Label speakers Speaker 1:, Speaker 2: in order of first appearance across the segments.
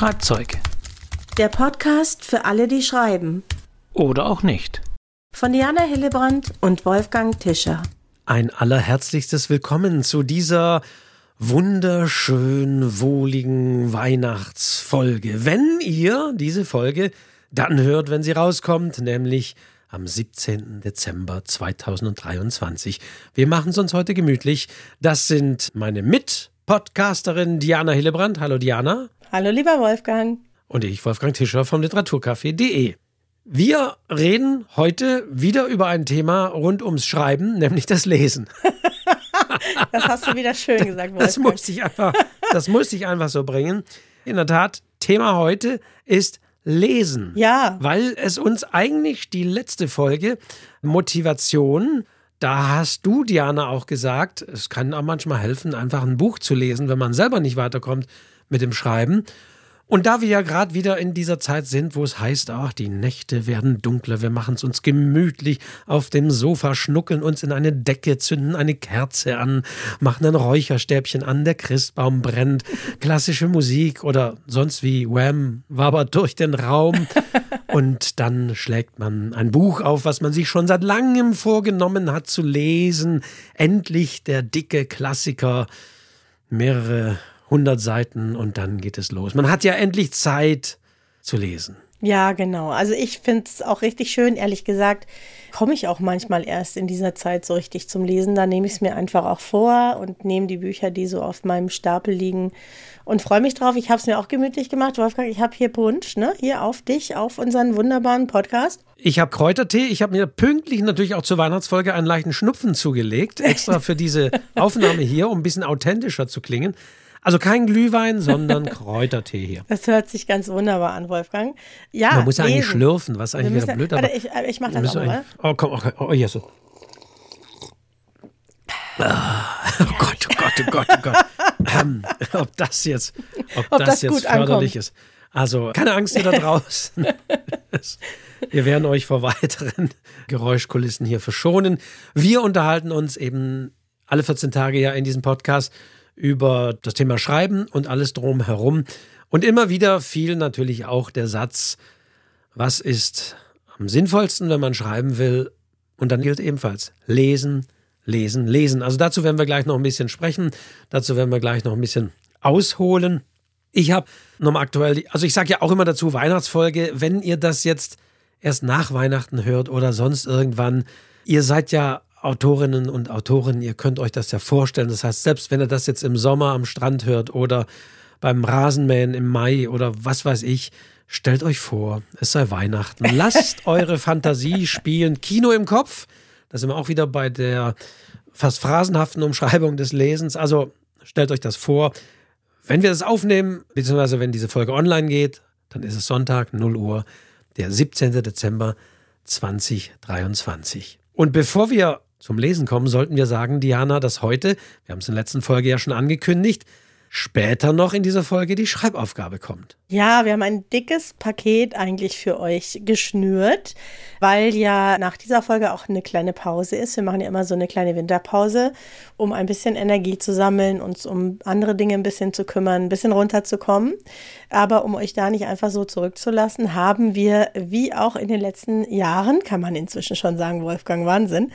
Speaker 1: Schreibzeug.
Speaker 2: Der Podcast für alle, die schreiben.
Speaker 1: Oder auch nicht.
Speaker 2: Von Diana Hillebrand und Wolfgang Tischer.
Speaker 3: Ein allerherzlichstes Willkommen zu dieser wunderschön wohligen Weihnachtsfolge. Wenn ihr diese Folge dann hört, wenn sie rauskommt, nämlich am 17. Dezember 2023. Wir machen es uns heute gemütlich. Das sind meine Mit-Podcasterin Diana Hillebrand. Hallo Diana.
Speaker 2: Hallo lieber Wolfgang.
Speaker 3: Und ich, Wolfgang Tischer vom Literaturcafé.de. Wir reden heute wieder über ein Thema rund ums Schreiben, nämlich das Lesen.
Speaker 2: das hast du wieder schön gesagt, Wolfgang.
Speaker 3: Das musste ich einfach, das musste ich einfach so bringen. In der Tat, Thema heute ist lesen.
Speaker 2: Ja.
Speaker 3: Weil es uns eigentlich die letzte Folge Motivation, da hast du, Diana, auch gesagt, es kann auch manchmal helfen, einfach ein Buch zu lesen, wenn man selber nicht weiterkommt mit dem Schreiben. Und da wir ja gerade wieder in dieser Zeit sind, wo es heißt, ach, die Nächte werden dunkler, wir machen es uns gemütlich auf dem Sofa, schnuckeln uns in eine Decke, zünden eine Kerze an, machen ein Räucherstäbchen an, der Christbaum brennt, klassische Musik oder sonst wie Wham wabert durch den Raum und dann schlägt man ein Buch auf, was man sich schon seit langem vorgenommen hat zu lesen. Endlich der dicke Klassiker, mehrere 100 Seiten und dann geht es los. Man hat ja endlich Zeit zu lesen.
Speaker 2: Ja, genau. Also ich finde es auch richtig schön, ehrlich gesagt, komme ich auch manchmal erst in dieser Zeit so richtig zum Lesen. Da nehme ich es mir einfach auch vor und nehme die Bücher, die so auf meinem Stapel liegen und freue mich drauf. Ich habe es mir auch gemütlich gemacht. Wolfgang, ich habe hier Punsch, ne? Hier auf dich, auf unseren wunderbaren Podcast.
Speaker 3: Ich habe Kräutertee. Ich habe mir pünktlich natürlich auch zur Weihnachtsfolge einen leichten Schnupfen zugelegt, extra für diese Aufnahme hier, um ein bisschen authentischer zu klingen. Also kein Glühwein, sondern Kräutertee hier.
Speaker 2: Das hört sich ganz wunderbar an, Wolfgang. Ja,
Speaker 3: Man muss ja eigentlich schlürfen, was eigentlich
Speaker 2: müssen,
Speaker 3: wieder blöd
Speaker 2: aber ich, ich mache das auch mal.
Speaker 3: Oh, komm, okay. oh, hier so. Ah, oh Gott, oh Gott, oh Gott, oh Gott. ähm, ob das jetzt, ob, ob das, das, jetzt förderlich ankommt. ist. Also, keine Angst, ihr da draußen. Wir werden euch vor weiteren Geräuschkulissen hier verschonen. Wir unterhalten uns eben alle 14 Tage ja in diesem Podcast über das Thema Schreiben und alles drumherum. Und immer wieder fiel natürlich auch der Satz, was ist am sinnvollsten, wenn man schreiben will? Und dann gilt ebenfalls lesen, lesen, lesen. Also dazu werden wir gleich noch ein bisschen sprechen. Dazu werden wir gleich noch ein bisschen ausholen. Ich habe nochmal aktuell, also ich sage ja auch immer dazu Weihnachtsfolge, wenn ihr das jetzt erst nach Weihnachten hört oder sonst irgendwann, ihr seid ja Autorinnen und Autoren, ihr könnt euch das ja vorstellen. Das heißt, selbst wenn ihr das jetzt im Sommer am Strand hört oder beim Rasenmähen im Mai oder was weiß ich, stellt euch vor, es sei Weihnachten. Lasst eure Fantasie spielen. Kino im Kopf. Da sind wir auch wieder bei der fast phrasenhaften Umschreibung des Lesens. Also stellt euch das vor. Wenn wir das aufnehmen, beziehungsweise wenn diese Folge online geht, dann ist es Sonntag, 0 Uhr, der 17. Dezember 2023. Und bevor wir zum Lesen kommen, sollten wir sagen, Diana, dass heute, wir haben es in der letzten Folge ja schon angekündigt, später noch in dieser Folge die Schreibaufgabe kommt.
Speaker 2: Ja, wir haben ein dickes Paket eigentlich für euch geschnürt, weil ja nach dieser Folge auch eine kleine Pause ist. Wir machen ja immer so eine kleine Winterpause, um ein bisschen Energie zu sammeln, uns um andere Dinge ein bisschen zu kümmern, ein bisschen runterzukommen. Aber um euch da nicht einfach so zurückzulassen, haben wir, wie auch in den letzten Jahren, kann man inzwischen schon sagen, Wolfgang Wahnsinn,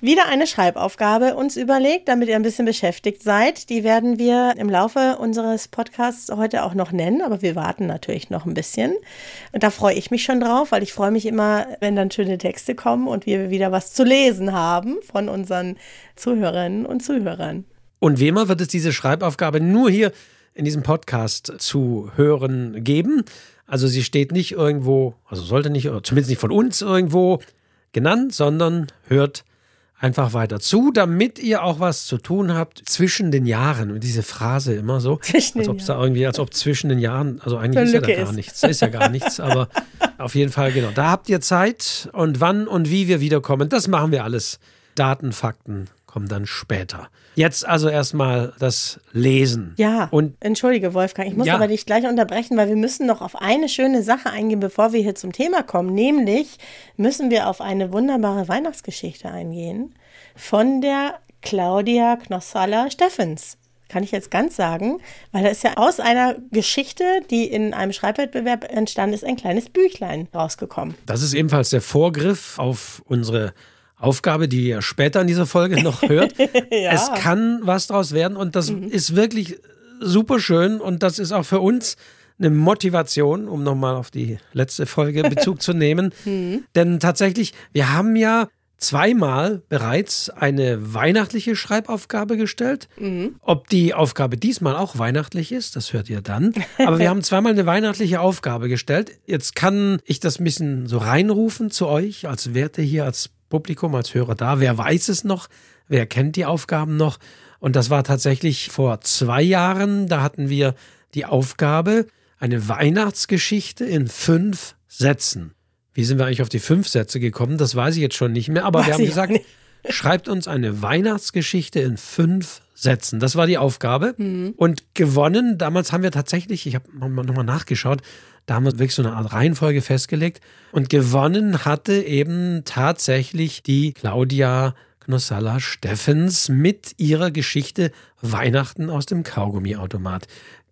Speaker 2: wieder eine Schreibaufgabe uns überlegt, damit ihr ein bisschen beschäftigt seid. Die werden wir im Laufe unseres Podcasts heute auch noch nennen, aber wir warten natürlich noch ein bisschen. Und da freue ich mich schon drauf, weil ich freue mich immer, wenn dann schöne Texte kommen und wir wieder was zu lesen haben von unseren Zuhörerinnen und Zuhörern.
Speaker 3: Und wie immer wird es diese Schreibaufgabe nur hier in diesem Podcast zu hören geben. Also sie steht nicht irgendwo, also sollte nicht, zumindest nicht von uns irgendwo genannt, sondern hört einfach weiter zu, damit ihr auch was zu tun habt zwischen den Jahren. Und diese Phrase immer so, zwischen als ob es da irgendwie, als ob zwischen den Jahren, also eigentlich ist ja da gar ist. nichts, da ist ja gar nichts, aber auf jeden Fall, genau. Da habt ihr Zeit und wann und wie wir wiederkommen, das machen wir alles. Daten, Fakten kommen dann später. Jetzt also erstmal das Lesen.
Speaker 2: Ja. Und entschuldige, Wolfgang, ich muss ja. aber dich gleich unterbrechen, weil wir müssen noch auf eine schöne Sache eingehen, bevor wir hier zum Thema kommen. Nämlich müssen wir auf eine wunderbare Weihnachtsgeschichte eingehen von der Claudia Knossalla Steffens. kann ich jetzt ganz sagen, weil da ist ja aus einer Geschichte, die in einem Schreibwettbewerb entstanden ist, ein kleines Büchlein rausgekommen.
Speaker 3: Das ist ebenfalls der Vorgriff auf unsere Aufgabe, die ihr später in dieser Folge noch hört. ja. Es kann was draus werden und das mhm. ist wirklich super schön und das ist auch für uns eine Motivation, um nochmal auf die letzte Folge Bezug zu nehmen. Mhm. Denn tatsächlich, wir haben ja zweimal bereits eine weihnachtliche Schreibaufgabe gestellt. Mhm. Ob die Aufgabe diesmal auch weihnachtlich ist, das hört ihr dann. Aber wir haben zweimal eine weihnachtliche Aufgabe gestellt. Jetzt kann ich das ein bisschen so reinrufen zu euch, als Werte hier, als Publikum, als Hörer da. Wer weiß es noch? Wer kennt die Aufgaben noch? Und das war tatsächlich vor zwei Jahren. Da hatten wir die Aufgabe, eine Weihnachtsgeschichte in fünf Sätzen. Wie sind wir eigentlich auf die fünf Sätze gekommen? Das weiß ich jetzt schon nicht mehr. Aber weiß wir haben gesagt, schreibt uns eine Weihnachtsgeschichte in fünf Sätzen. Das war die Aufgabe. Mhm. Und gewonnen, damals haben wir tatsächlich, ich habe nochmal nachgeschaut, da haben wir wirklich so eine Art Reihenfolge festgelegt. Und gewonnen hatte eben tatsächlich die Claudia Knossalla Steffens mit ihrer Geschichte Weihnachten aus dem Kaugummiautomat.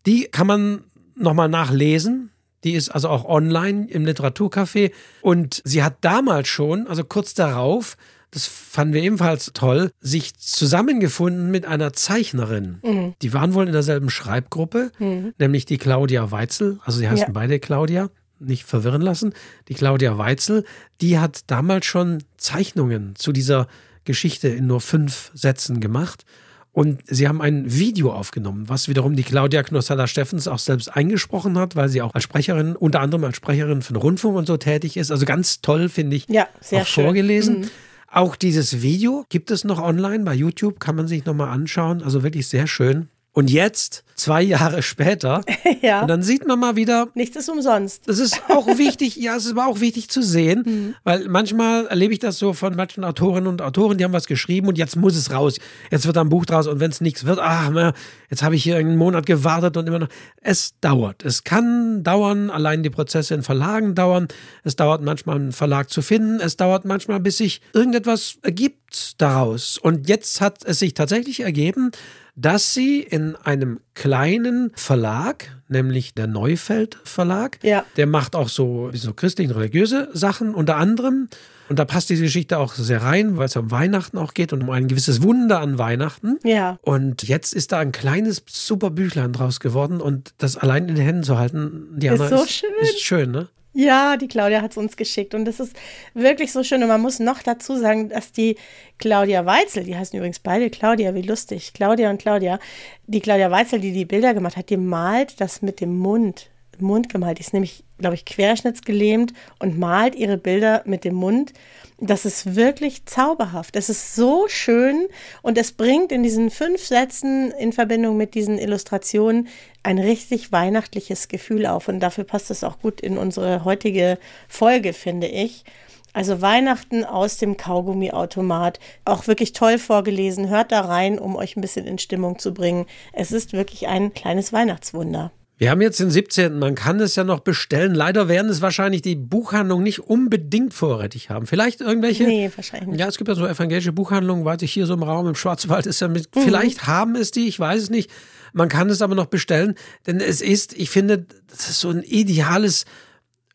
Speaker 3: Die kann man nochmal nachlesen. Die ist also auch online im Literaturcafé. Und sie hat damals schon, also kurz darauf, das fanden wir ebenfalls toll, sich zusammengefunden mit einer Zeichnerin. Mhm. Die waren wohl in derselben Schreibgruppe, mhm. nämlich die Claudia Weitzel. Also sie heißen ja. beide Claudia, nicht verwirren lassen. Die Claudia Weitzel, die hat damals schon Zeichnungen zu dieser Geschichte in nur fünf Sätzen gemacht. Und sie haben ein Video aufgenommen, was wiederum die Claudia Knossalla-Steffens auch selbst eingesprochen hat, weil sie auch als Sprecherin, unter anderem als Sprecherin für den Rundfunk und so tätig ist. Also ganz toll, finde ich.
Speaker 2: Ja, sehr
Speaker 3: auch schön. vorgelesen. Mhm. Auch dieses Video gibt es noch online bei YouTube, kann man sich nochmal anschauen. Also wirklich sehr schön. Und jetzt, zwei Jahre später, ja. und dann sieht man mal wieder.
Speaker 2: Nichts ist umsonst.
Speaker 3: Das ist auch wichtig, ja, es ist aber auch wichtig zu sehen, mhm. weil manchmal erlebe ich das so von manchen Autorinnen und Autoren, die haben was geschrieben und jetzt muss es raus. Jetzt wird ein Buch draus und wenn es nichts wird, ach, jetzt habe ich hier einen Monat gewartet und immer noch. Es dauert. Es kann dauern, allein die Prozesse in Verlagen dauern. Es dauert manchmal, einen Verlag zu finden. Es dauert manchmal, bis sich irgendetwas ergibt daraus. Und jetzt hat es sich tatsächlich ergeben, dass sie in einem kleinen Verlag, nämlich der Neufeld Verlag, ja. der macht auch so, so christlich religiöse Sachen unter anderem. Und da passt diese Geschichte auch sehr rein, weil es um Weihnachten auch geht und um ein gewisses Wunder an Weihnachten.
Speaker 2: Ja.
Speaker 3: Und jetzt ist da ein kleines super Büchlein draus geworden und das allein in den Händen zu halten, Diana,
Speaker 2: ist so ist, schön.
Speaker 3: Ist schön, ne?
Speaker 2: Ja, die Claudia hat es uns geschickt und das ist wirklich so schön. Und man muss noch dazu sagen, dass die Claudia Weitzel, die heißen übrigens beide Claudia, wie lustig, Claudia und Claudia, die Claudia Weitzel, die die Bilder gemacht hat, die malt das mit dem Mund, Mund gemalt. Die ist nämlich, glaube ich, querschnittsgelähmt und malt ihre Bilder mit dem Mund. Das ist wirklich zauberhaft. Es ist so schön und es bringt in diesen fünf Sätzen in Verbindung mit diesen Illustrationen ein richtig weihnachtliches Gefühl auf. Und dafür passt es auch gut in unsere heutige Folge, finde ich. Also Weihnachten aus dem Kaugummiautomat. Auch wirklich toll vorgelesen. Hört da rein, um euch ein bisschen in Stimmung zu bringen. Es ist wirklich ein kleines Weihnachtswunder.
Speaker 3: Wir haben jetzt den 17. Man kann es ja noch bestellen. Leider werden es wahrscheinlich die Buchhandlungen nicht unbedingt vorrätig haben. Vielleicht irgendwelche.
Speaker 2: Nee, wahrscheinlich nicht.
Speaker 3: Ja, es gibt ja so evangelische Buchhandlungen, weiß ich hier so im Raum im Schwarzwald ist ja mit. Mhm. Vielleicht haben es die, ich weiß es nicht. Man kann es aber noch bestellen, denn es ist, ich finde, das ist so ein ideales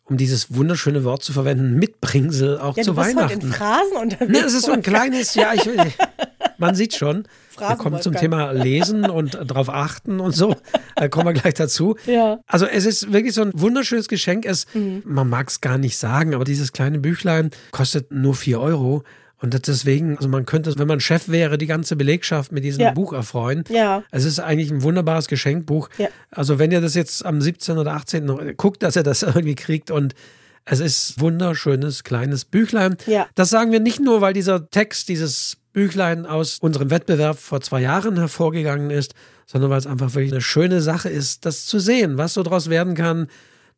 Speaker 3: um dieses wunderschöne Wort zu verwenden, Mitbringsel auch ja, zu Weihnachten. Heute in
Speaker 2: Phrasen unterwegs.
Speaker 3: Ne, es ist so ein kleines, ja, ich, man sieht schon. Wir kommen zum Thema Lesen und darauf achten und so. Da kommen wir gleich dazu.
Speaker 2: Ja.
Speaker 3: Also es ist wirklich so ein wunderschönes Geschenk. Es, mhm. Man mag es gar nicht sagen, aber dieses kleine Büchlein kostet nur 4 Euro. Und deswegen, also man könnte, wenn man Chef wäre, die ganze Belegschaft mit diesem ja. Buch erfreuen.
Speaker 2: Ja.
Speaker 3: Es ist eigentlich ein wunderbares Geschenkbuch. Ja. Also wenn ihr das jetzt am 17. oder 18. noch guckt, dass ihr das irgendwie kriegt und es ist wunderschönes kleines Büchlein.
Speaker 2: Ja.
Speaker 3: Das sagen wir nicht nur, weil dieser Text, dieses Büchlein aus unserem Wettbewerb vor zwei Jahren hervorgegangen ist, sondern weil es einfach wirklich eine schöne Sache ist, das zu sehen, was so daraus werden kann.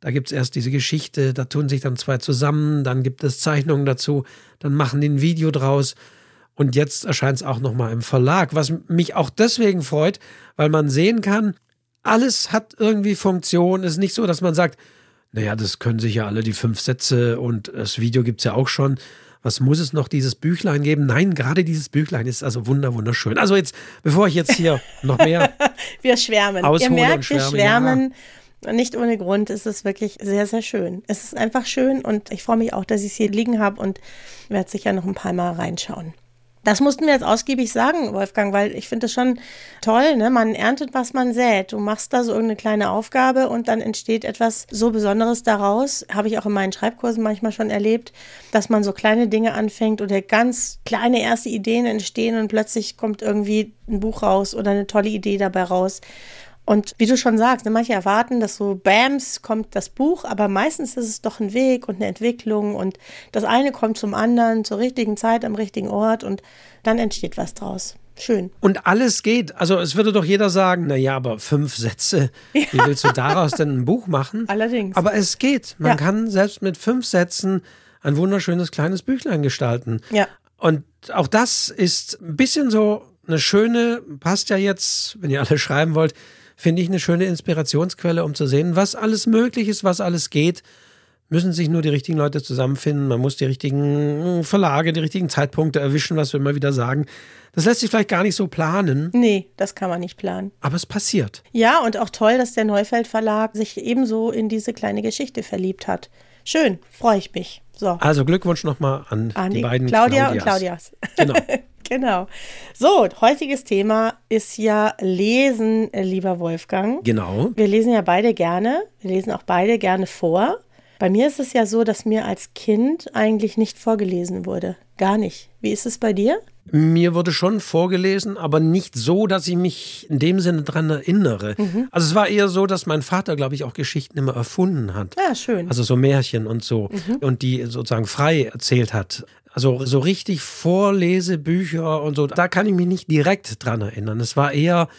Speaker 3: Da gibt es erst diese Geschichte, da tun sich dann zwei zusammen, dann gibt es Zeichnungen dazu, dann machen die ein Video draus. Und jetzt erscheint es auch nochmal im Verlag, was mich auch deswegen freut, weil man sehen kann, alles hat irgendwie Funktion. Es ist nicht so, dass man sagt, naja, das können sich ja alle die fünf Sätze und das Video gibt es ja auch schon was muss es noch dieses Büchlein geben? Nein, gerade dieses Büchlein ist also wunder wunderschön. Also jetzt, bevor ich jetzt hier noch mehr
Speaker 2: wir schwärmen. Ihr merkt, wir schwärmen. Ja. Nicht ohne Grund ist es wirklich sehr, sehr schön. Es ist einfach schön und ich freue mich auch, dass ich es hier liegen habe und werde sicher noch ein paar Mal reinschauen. Das mussten wir jetzt ausgiebig sagen, Wolfgang, weil ich finde es schon toll, ne? Man erntet, was man sät. Du machst da so irgendeine kleine Aufgabe und dann entsteht etwas so Besonderes daraus. Habe ich auch in meinen Schreibkursen manchmal schon erlebt, dass man so kleine Dinge anfängt oder ganz kleine erste Ideen entstehen und plötzlich kommt irgendwie ein Buch raus oder eine tolle Idee dabei raus. Und wie du schon sagst, ne, manche erwarten, dass so Bams kommt das Buch, aber meistens ist es doch ein Weg und eine Entwicklung und das eine kommt zum anderen zur richtigen Zeit am richtigen Ort und dann entsteht was draus. Schön.
Speaker 3: Und alles geht. Also es würde doch jeder sagen, na ja, aber fünf Sätze, ja. wie willst du daraus denn ein Buch machen?
Speaker 2: Allerdings.
Speaker 3: Aber es geht. Man ja. kann selbst mit fünf Sätzen ein wunderschönes kleines Büchlein gestalten.
Speaker 2: Ja.
Speaker 3: Und auch das ist ein bisschen so eine schöne, passt ja jetzt, wenn ihr alle schreiben wollt, finde ich eine schöne Inspirationsquelle, um zu sehen, was alles möglich ist, was alles geht. Müssen sich nur die richtigen Leute zusammenfinden. Man muss die richtigen Verlage, die richtigen Zeitpunkte erwischen, was wir immer wieder sagen. Das lässt sich vielleicht gar nicht so planen.
Speaker 2: Nee, das kann man nicht planen.
Speaker 3: Aber es passiert.
Speaker 2: Ja, und auch toll, dass der Neufeld Verlag sich ebenso in diese kleine Geschichte verliebt hat. Schön, freue ich mich. So.
Speaker 3: Also Glückwunsch nochmal an, an die, die, beiden
Speaker 2: Claudia Claudias. und Claudias. Genau. Genau. So, heutiges Thema ist ja Lesen, äh, lieber Wolfgang.
Speaker 3: Genau.
Speaker 2: Wir lesen ja beide gerne. Wir lesen auch beide gerne vor. Bei mir ist es ja so, dass mir als Kind eigentlich nicht vorgelesen wurde. Gar nicht. Wie ist es bei dir?
Speaker 3: Mir wurde schon vorgelesen, aber nicht so, dass ich mich in dem Sinne dran erinnere. Mhm. Also es war eher so, dass mein Vater, glaube ich, auch Geschichten immer erfunden hat.
Speaker 2: Ja, ah, schön.
Speaker 3: Also so Märchen und so. Mhm. Und die sozusagen frei erzählt hat. Also so richtig Vorlesebücher und so, da kann ich mich nicht direkt dran erinnern. Es war eher,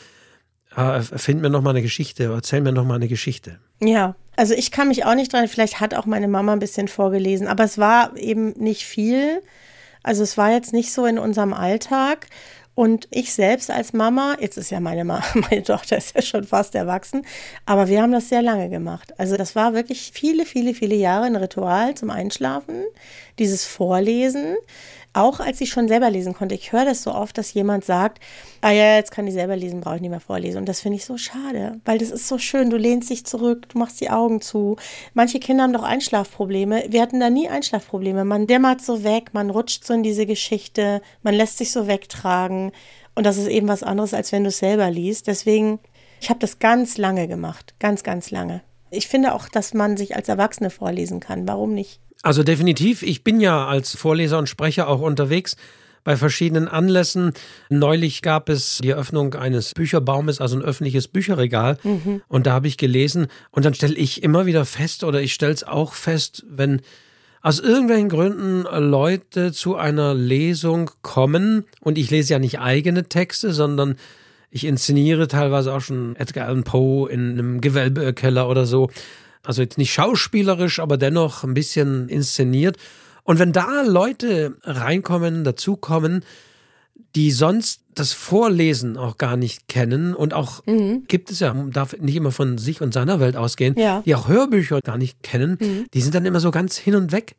Speaker 3: äh, find mir noch mal eine Geschichte, erzähl mir noch mal eine Geschichte.
Speaker 2: Ja, also ich kann mich auch nicht dran, vielleicht hat auch meine Mama ein bisschen vorgelesen, aber es war eben nicht viel. Also es war jetzt nicht so in unserem Alltag. Und ich selbst als Mama, jetzt ist ja meine, Ma meine Tochter ist ja schon fast erwachsen, aber wir haben das sehr lange gemacht. Also das war wirklich viele, viele, viele Jahre ein Ritual zum Einschlafen, dieses Vorlesen auch als ich schon selber lesen konnte, ich höre das so oft, dass jemand sagt, ah ja, jetzt kann ich selber lesen, brauche ich nicht mehr vorlesen. Und das finde ich so schade, weil das ist so schön. Du lehnst dich zurück, du machst die Augen zu. Manche Kinder haben doch Einschlafprobleme. Wir hatten da nie Einschlafprobleme. Man dämmert so weg, man rutscht so in diese Geschichte, man lässt sich so wegtragen. Und das ist eben was anderes, als wenn du es selber liest. Deswegen, ich habe das ganz lange gemacht, ganz, ganz lange. Ich finde auch, dass man sich als Erwachsene vorlesen kann. Warum nicht?
Speaker 3: Also definitiv, ich bin ja als Vorleser und Sprecher auch unterwegs bei verschiedenen Anlässen. Neulich gab es die Eröffnung eines Bücherbaumes, also ein öffentliches Bücherregal. Mhm. Und da habe ich gelesen. Und dann stelle ich immer wieder fest, oder ich stelle es auch fest, wenn aus irgendwelchen Gründen Leute zu einer Lesung kommen, und ich lese ja nicht eigene Texte, sondern ich inszeniere teilweise auch schon Edgar Allan Poe in einem Gewölbekeller oder so. Also jetzt nicht schauspielerisch, aber dennoch ein bisschen inszeniert. Und wenn da Leute reinkommen, dazukommen, die sonst das Vorlesen auch gar nicht kennen und auch mhm. gibt es ja, man darf nicht immer von sich und seiner Welt ausgehen, ja. die auch Hörbücher gar nicht kennen, mhm. die sind dann immer so ganz hin und weg,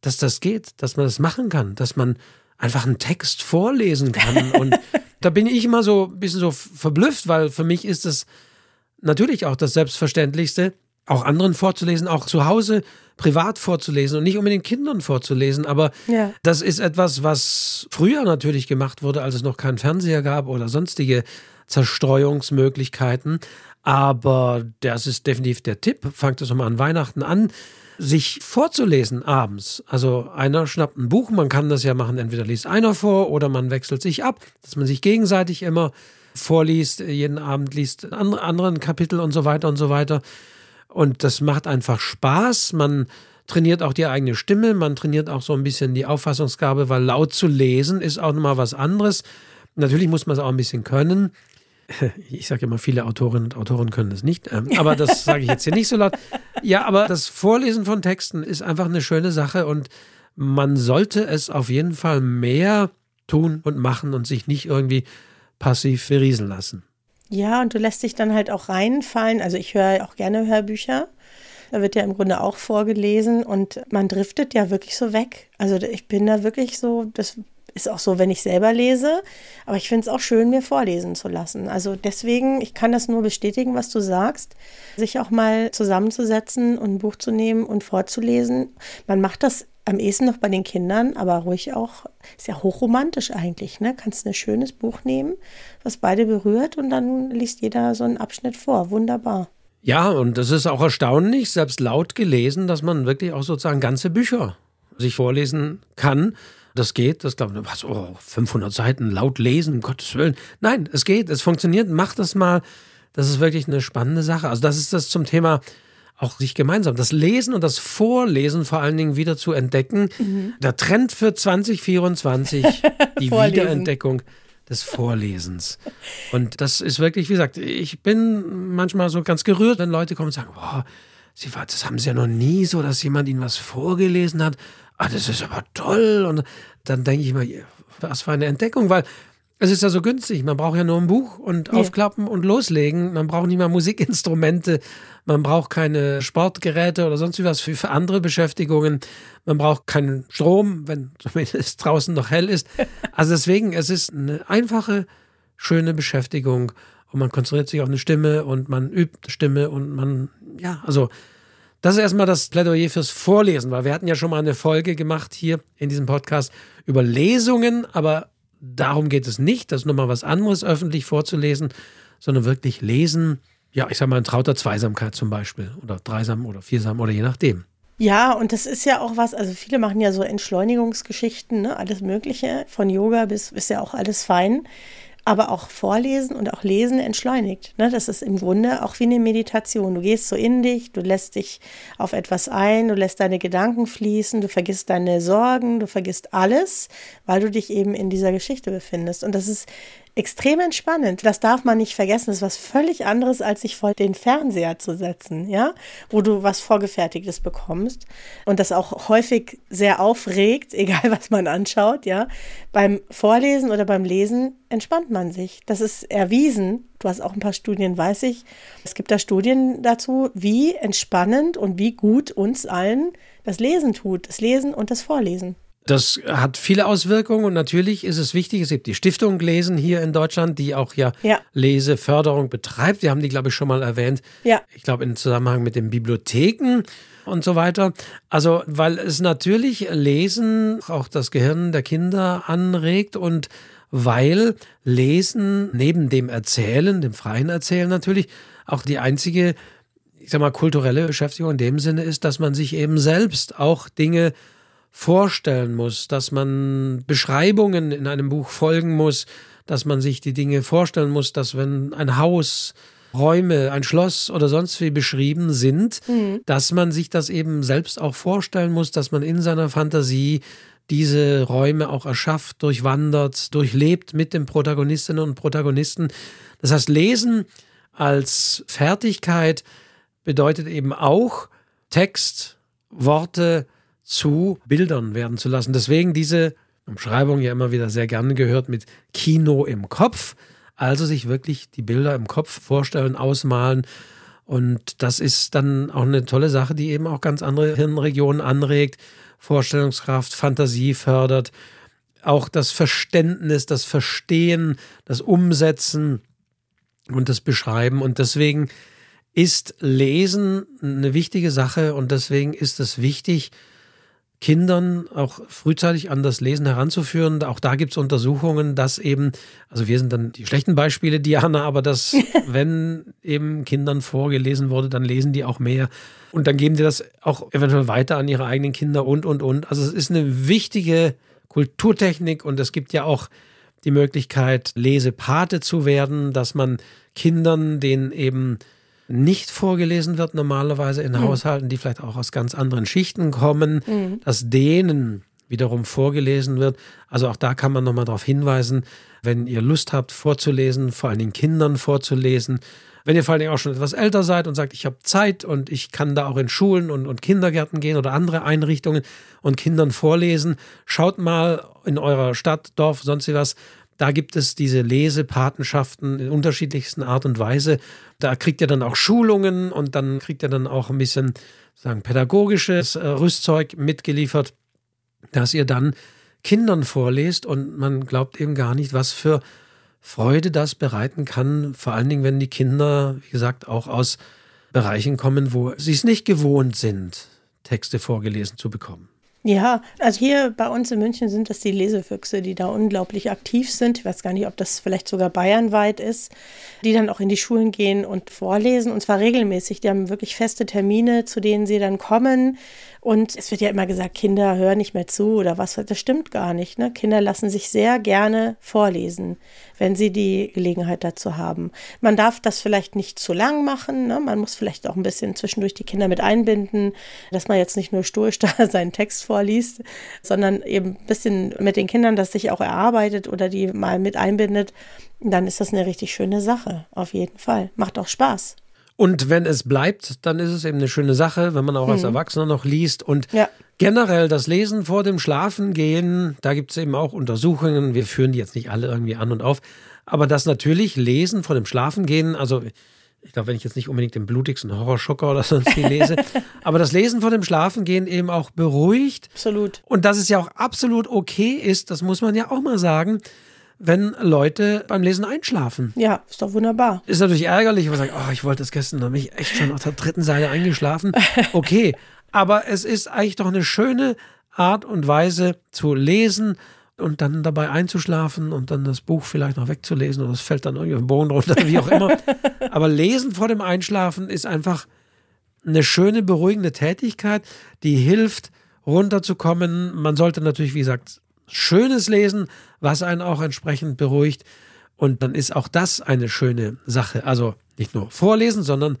Speaker 3: dass das geht, dass man das machen kann, dass man einfach einen Text vorlesen kann. Und da bin ich immer so ein bisschen so verblüfft, weil für mich ist das natürlich auch das Selbstverständlichste, auch anderen vorzulesen, auch zu Hause privat vorzulesen und nicht unbedingt Kindern vorzulesen. Aber ja. das ist etwas, was früher natürlich gemacht wurde, als es noch keinen Fernseher gab oder sonstige Zerstreuungsmöglichkeiten. Aber das ist definitiv der Tipp. Fangt es mal an Weihnachten an, sich vorzulesen abends. Also einer schnappt ein Buch, man kann das ja machen, entweder liest einer vor oder man wechselt sich ab, dass man sich gegenseitig immer vorliest, jeden Abend liest anderen Kapitel und so weiter und so weiter. Und das macht einfach Spaß. Man trainiert auch die eigene Stimme, man trainiert auch so ein bisschen die Auffassungsgabe, weil laut zu lesen ist auch nochmal was anderes. Natürlich muss man es auch ein bisschen können. Ich sage immer, viele Autorinnen und Autoren können das nicht, ähm, aber das sage ich jetzt hier nicht so laut. Ja, aber das Vorlesen von Texten ist einfach eine schöne Sache und man sollte es auf jeden Fall mehr tun und machen und sich nicht irgendwie passiv berieseln lassen.
Speaker 2: Ja, und du lässt dich dann halt auch reinfallen. Also ich höre auch gerne Hörbücher. Da wird ja im Grunde auch vorgelesen und man driftet ja wirklich so weg. Also ich bin da wirklich so, das ist auch so, wenn ich selber lese. Aber ich finde es auch schön, mir vorlesen zu lassen. Also deswegen, ich kann das nur bestätigen, was du sagst, sich auch mal zusammenzusetzen und ein Buch zu nehmen und vorzulesen. Man macht das am ehesten noch bei den Kindern, aber ruhig auch, ist ja hochromantisch eigentlich, ne? Kannst ein schönes Buch nehmen, was beide berührt und dann liest jeder so einen Abschnitt vor. Wunderbar.
Speaker 3: Ja, und das ist auch erstaunlich, selbst laut gelesen, dass man wirklich auch sozusagen ganze Bücher sich vorlesen kann. Das geht, das glaube ich, was, oh, 500 Seiten laut lesen, um Gottes Willen. Nein, es geht, es funktioniert. Mach das mal. Das ist wirklich eine spannende Sache. Also, das ist das zum Thema auch sich gemeinsam, das Lesen und das Vorlesen vor allen Dingen wieder zu entdecken. Mhm. Der Trend für 2024, die Wiederentdeckung des Vorlesens. Und das ist wirklich, wie gesagt, ich bin manchmal so ganz gerührt, wenn Leute kommen und sagen, boah, Sie, das haben Sie ja noch nie so, dass jemand Ihnen was vorgelesen hat ah, das ist aber toll. Und dann denke ich mal, was für eine Entdeckung, weil es ist ja so günstig. Man braucht ja nur ein Buch und ja. aufklappen und loslegen. Man braucht nicht mal Musikinstrumente. Man braucht keine Sportgeräte oder sonst was für, für andere Beschäftigungen. Man braucht keinen Strom, wenn zumindest draußen noch hell ist. Also deswegen, es ist eine einfache, schöne Beschäftigung und man konzentriert sich auf eine Stimme und man übt Stimme und man, ja, also das ist erstmal das Plädoyer fürs Vorlesen, weil wir hatten ja schon mal eine Folge gemacht hier in diesem Podcast über Lesungen, aber darum geht es nicht, das ist nochmal was anderes öffentlich vorzulesen, sondern wirklich lesen, ja, ich sag mal in trauter Zweisamkeit zum Beispiel oder Dreisam oder Viersam oder je nachdem.
Speaker 2: Ja, und das ist ja auch was, also viele machen ja so Entschleunigungsgeschichten, ne, alles Mögliche, von Yoga bis ist ja auch alles fein aber auch Vorlesen und auch Lesen entschleunigt. Ne? Das ist im Grunde auch wie eine Meditation. Du gehst so in dich, du lässt dich auf etwas ein, du lässt deine Gedanken fließen, du vergisst deine Sorgen, du vergisst alles, weil du dich eben in dieser Geschichte befindest. Und das ist extrem entspannend. Das darf man nicht vergessen. Das ist was völlig anderes, als sich vor den Fernseher zu setzen, ja, wo du was Vorgefertigtes bekommst und das auch häufig sehr aufregt, egal was man anschaut, ja. Beim Vorlesen oder beim Lesen entspannt man sich. Das ist erwiesen. Du hast auch ein paar Studien, weiß ich. Es gibt da Studien dazu, wie entspannend und wie gut uns allen das Lesen tut. Das Lesen und das Vorlesen.
Speaker 3: Das hat viele Auswirkungen und natürlich ist es wichtig, es gibt die Stiftung Lesen hier in Deutschland, die auch ja, ja. Leseförderung betreibt. Wir haben die, glaube ich, schon mal erwähnt. Ja. Ich glaube, im Zusammenhang mit den Bibliotheken und so weiter. Also, weil es natürlich Lesen auch das Gehirn der Kinder anregt und weil Lesen neben dem Erzählen, dem freien Erzählen natürlich, auch die einzige, ich sag mal, kulturelle Beschäftigung in dem Sinne ist, dass man sich eben selbst auch Dinge vorstellen muss, dass man Beschreibungen in einem Buch folgen muss, dass man sich die Dinge vorstellen muss, dass wenn ein Haus, Räume, ein Schloss oder sonst wie beschrieben sind, mhm. dass man sich das eben selbst auch vorstellen muss, dass man in seiner Fantasie diese Räume auch erschafft, durchwandert, durchlebt mit den Protagonistinnen und Protagonisten. Das heißt, Lesen als Fertigkeit bedeutet eben auch Text, Worte, zu Bildern werden zu lassen. Deswegen diese Umschreibung ja immer wieder sehr gerne gehört mit Kino im Kopf. Also sich wirklich die Bilder im Kopf vorstellen, ausmalen. Und das ist dann auch eine tolle Sache, die eben auch ganz andere Hirnregionen anregt, Vorstellungskraft, Fantasie fördert, auch das Verständnis, das Verstehen, das Umsetzen und das Beschreiben. Und deswegen ist Lesen eine wichtige Sache und deswegen ist es wichtig, Kindern auch frühzeitig an das Lesen heranzuführen. Auch da gibt es Untersuchungen, dass eben, also wir sind dann die schlechten Beispiele, Diana, aber dass, wenn eben Kindern vorgelesen wurde, dann lesen die auch mehr. Und dann geben die das auch eventuell weiter an ihre eigenen Kinder und, und, und. Also es ist eine wichtige Kulturtechnik und es gibt ja auch die Möglichkeit, Lesepate zu werden, dass man Kindern, denen eben nicht vorgelesen wird, normalerweise in mhm. Haushalten, die vielleicht auch aus ganz anderen Schichten kommen, mhm. dass denen wiederum vorgelesen wird. Also auch da kann man nochmal darauf hinweisen, wenn ihr Lust habt vorzulesen, vor allen Dingen Kindern vorzulesen. Wenn ihr vor allen Dingen auch schon etwas älter seid und sagt, ich habe Zeit und ich kann da auch in Schulen und, und Kindergärten gehen oder andere Einrichtungen und Kindern vorlesen, schaut mal in eurer Stadt, Dorf, sonst was, Da gibt es diese Lesepatenschaften in unterschiedlichsten Art und Weise. Da kriegt ihr dann auch Schulungen und dann kriegt ihr dann auch ein bisschen sagen, pädagogisches äh, Rüstzeug mitgeliefert, dass ihr dann Kindern vorlest und man glaubt eben gar nicht, was für Freude das bereiten kann. Vor allen Dingen, wenn die Kinder, wie gesagt, auch aus Bereichen kommen, wo sie es nicht gewohnt sind, Texte vorgelesen zu bekommen.
Speaker 2: Ja, also hier bei uns in München sind das die Lesefüchse, die da unglaublich aktiv sind. Ich weiß gar nicht, ob das vielleicht sogar bayernweit ist, die dann auch in die Schulen gehen und vorlesen und zwar regelmäßig. Die haben wirklich feste Termine, zu denen sie dann kommen und es wird ja immer gesagt, Kinder hören nicht mehr zu oder was. Das stimmt gar nicht. Ne? Kinder lassen sich sehr gerne vorlesen, wenn sie die Gelegenheit dazu haben. Man darf das vielleicht nicht zu lang machen. Ne? Man muss vielleicht auch ein bisschen zwischendurch die Kinder mit einbinden, dass man jetzt nicht nur stoisch da seinen Text vorliest, sondern eben ein bisschen mit den Kindern das sich auch erarbeitet oder die mal mit einbindet. Dann ist das eine richtig schöne Sache. Auf jeden Fall. Macht auch Spaß.
Speaker 3: Und wenn es bleibt, dann ist es eben eine schöne Sache, wenn man auch als mhm. Erwachsener noch liest. Und ja. generell das Lesen vor dem Schlafengehen, da gibt es eben auch Untersuchungen. Wir führen die jetzt nicht alle irgendwie an und auf. Aber das natürlich Lesen vor dem Schlafengehen, also ich glaube, wenn ich jetzt nicht unbedingt den blutigsten Horrorschocker oder sonst wie lese, aber das Lesen vor dem Schlafengehen eben auch beruhigt.
Speaker 2: Absolut.
Speaker 3: Und dass es ja auch absolut okay ist, das muss man ja auch mal sagen wenn Leute beim Lesen einschlafen.
Speaker 2: Ja, ist doch wunderbar.
Speaker 3: Ist natürlich ärgerlich, wenn man sagt, oh, ich wollte das gestern, da bin ich echt schon auf der dritten Seite eingeschlafen. Okay, aber es ist eigentlich doch eine schöne Art und Weise zu lesen und dann dabei einzuschlafen und dann das Buch vielleicht noch wegzulesen und es fällt dann irgendwie auf den Boden runter, wie auch immer. aber Lesen vor dem Einschlafen ist einfach eine schöne, beruhigende Tätigkeit, die hilft, runterzukommen. Man sollte natürlich, wie gesagt, schönes Lesen, was einen auch entsprechend beruhigt. Und dann ist auch das eine schöne Sache. Also nicht nur vorlesen, sondern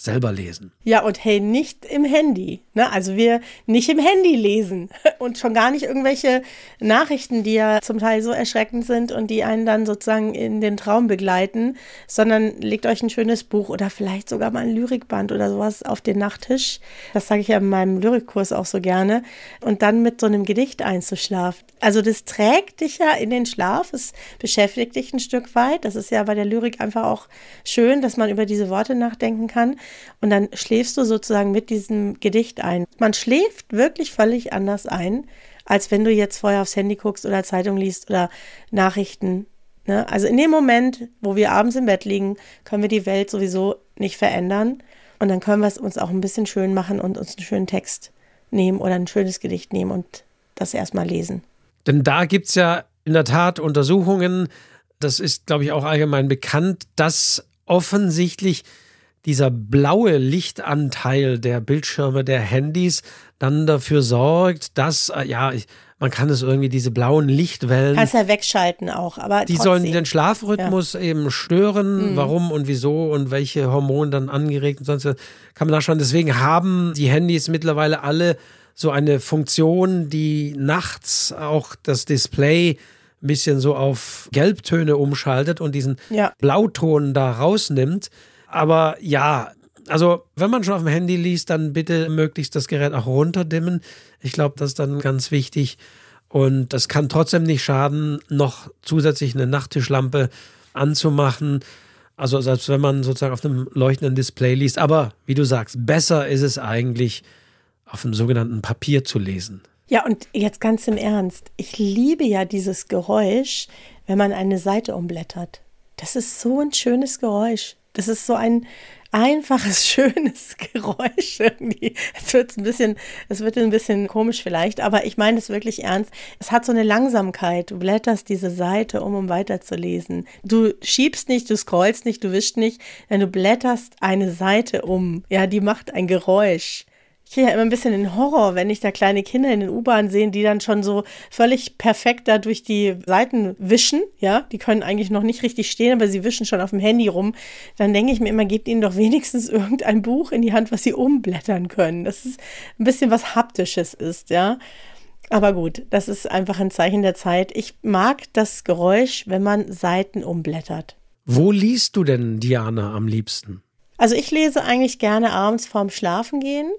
Speaker 3: selber lesen.
Speaker 2: Ja, und hey, nicht im Handy. Ne? Also wir nicht im Handy lesen und schon gar nicht irgendwelche Nachrichten, die ja zum Teil so erschreckend sind und die einen dann sozusagen in den Traum begleiten, sondern legt euch ein schönes Buch oder vielleicht sogar mal ein Lyrikband oder sowas auf den Nachttisch. Das sage ich ja in meinem Lyrikkurs auch so gerne. Und dann mit so einem Gedicht einzuschlafen. Also das trägt dich ja in den Schlaf, es beschäftigt dich ein Stück weit. Das ist ja bei der Lyrik einfach auch schön, dass man über diese Worte nachdenken kann. Und dann schläfst du sozusagen mit diesem Gedicht ein. Man schläft wirklich völlig anders ein, als wenn du jetzt vorher aufs Handy guckst oder Zeitung liest oder Nachrichten. Ne? Also in dem Moment, wo wir abends im Bett liegen, können wir die Welt sowieso nicht verändern. Und dann können wir es uns auch ein bisschen schön machen und uns einen schönen Text nehmen oder ein schönes Gedicht nehmen und das erstmal lesen.
Speaker 3: Denn da gibt es ja in der Tat Untersuchungen, das ist, glaube ich, auch allgemein bekannt, dass offensichtlich dieser blaue Lichtanteil der Bildschirme der Handys dann dafür sorgt, dass, äh, ja, ich, man kann es irgendwie, diese blauen Lichtwellen.
Speaker 2: Kannst ja wegschalten auch, aber.
Speaker 3: Die trotzdem. sollen den Schlafrhythmus ja. eben stören. Mhm. Warum und wieso und welche Hormone dann angeregt und sonst kann man nachschauen. Deswegen haben die Handys mittlerweile alle so eine Funktion, die nachts auch das Display ein bisschen so auf Gelbtöne umschaltet und diesen ja. Blauton da rausnimmt. Aber ja, also wenn man schon auf dem Handy liest, dann bitte möglichst das Gerät auch runterdimmen. Ich glaube, das ist dann ganz wichtig. Und das kann trotzdem nicht schaden, noch zusätzlich eine Nachttischlampe anzumachen. Also selbst wenn man sozusagen auf einem leuchtenden Display liest. Aber wie du sagst, besser ist es eigentlich, auf dem sogenannten Papier zu lesen.
Speaker 2: Ja, und jetzt ganz im Ernst. Ich liebe ja dieses Geräusch, wenn man eine Seite umblättert. Das ist so ein schönes Geräusch. Das ist so ein einfaches, schönes Geräusch irgendwie. Es wird ein bisschen, es wird ein bisschen komisch vielleicht, aber ich meine es wirklich ernst. Es hat so eine Langsamkeit. Du blätterst diese Seite um, um weiterzulesen. Du schiebst nicht, du scrollst nicht, du wischst nicht, denn du blätterst eine Seite um. Ja, die macht ein Geräusch ich kriege ja immer ein bisschen den Horror, wenn ich da kleine Kinder in den U-Bahnen sehe, die dann schon so völlig perfekt da durch die Seiten wischen. Ja, die können eigentlich noch nicht richtig stehen, aber sie wischen schon auf dem Handy rum. Dann denke ich mir immer, gebt ihnen doch wenigstens irgendein Buch in die Hand, was sie umblättern können. Das ist ein bisschen was Haptisches ist, ja. Aber gut, das ist einfach ein Zeichen der Zeit. Ich mag das Geräusch, wenn man Seiten umblättert.
Speaker 3: Wo liest du denn, Diana, am liebsten?
Speaker 2: Also ich lese eigentlich gerne abends vorm Schlafengehen.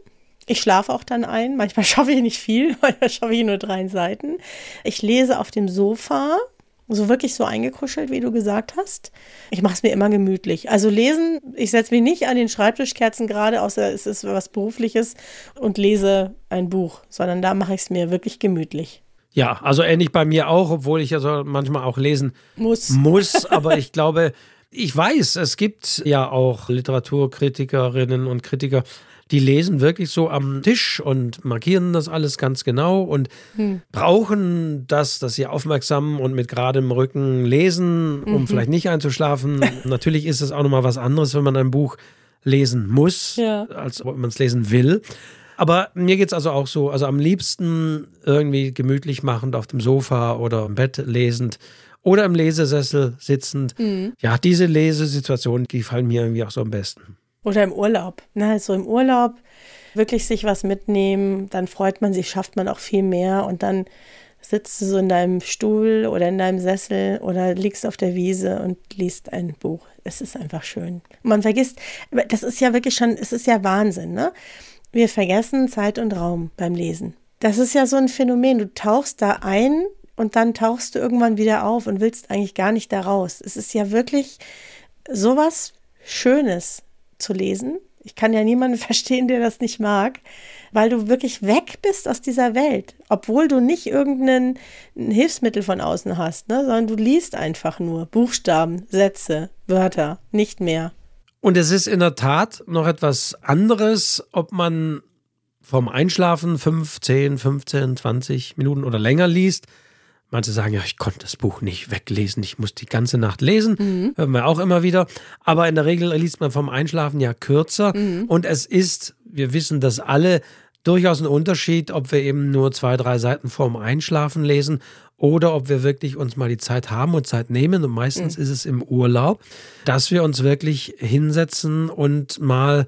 Speaker 2: Ich schlafe auch dann ein. Manchmal schaffe ich nicht viel, manchmal schaffe ich nur drei Seiten. Ich lese auf dem Sofa so wirklich so eingekuschelt, wie du gesagt hast. Ich mache es mir immer gemütlich. Also lesen, ich setze mich nicht an den Schreibtischkerzen gerade, außer es ist was Berufliches und lese ein Buch, sondern da mache ich es mir wirklich gemütlich.
Speaker 3: Ja, also ähnlich bei mir auch, obwohl ich also manchmal auch lesen muss. muss aber ich glaube, ich weiß, es gibt ja auch Literaturkritikerinnen und Kritiker, die lesen wirklich so am Tisch und markieren das alles ganz genau und hm. brauchen das, dass sie aufmerksam und mit geradem Rücken lesen, um mhm. vielleicht nicht einzuschlafen. Natürlich ist es auch nochmal was anderes, wenn man ein Buch lesen muss, ja. als ob man es lesen will. Aber mir geht es also auch so, also am liebsten irgendwie gemütlich machend auf dem Sofa oder im Bett lesend oder im Lesesessel sitzend. Mhm. Ja, diese Lesesituationen, die fallen mir irgendwie auch so am besten.
Speaker 2: Oder im Urlaub. Ne? So im Urlaub wirklich sich was mitnehmen, dann freut man sich, schafft man auch viel mehr und dann sitzt du so in deinem Stuhl oder in deinem Sessel oder liegst auf der Wiese und liest ein Buch. Es ist einfach schön. Man vergisst, das ist ja wirklich schon, es ist ja Wahnsinn, ne? Wir vergessen Zeit und Raum beim Lesen. Das ist ja so ein Phänomen. Du tauchst da ein und dann tauchst du irgendwann wieder auf und willst eigentlich gar nicht da raus. Es ist ja wirklich sowas Schönes zu lesen. Ich kann ja niemanden verstehen, der das nicht mag, weil du wirklich weg bist aus dieser Welt, obwohl du nicht irgendein Hilfsmittel von außen hast, ne? sondern du liest einfach nur Buchstaben, Sätze, Wörter, nicht mehr.
Speaker 3: Und es ist in der Tat noch etwas anderes, ob man vom Einschlafen 5, 10, 15, 20 Minuten oder länger liest Manche sagen, ja, ich konnte das Buch nicht weglesen, ich muss die ganze Nacht lesen, mhm. hören wir auch immer wieder. Aber in der Regel liest man vom Einschlafen ja kürzer. Mhm. Und es ist, wir wissen das alle, durchaus ein Unterschied, ob wir eben nur zwei, drei Seiten vorm Einschlafen lesen oder ob wir wirklich uns mal die Zeit haben und Zeit nehmen. Und meistens mhm. ist es im Urlaub, dass wir uns wirklich hinsetzen und mal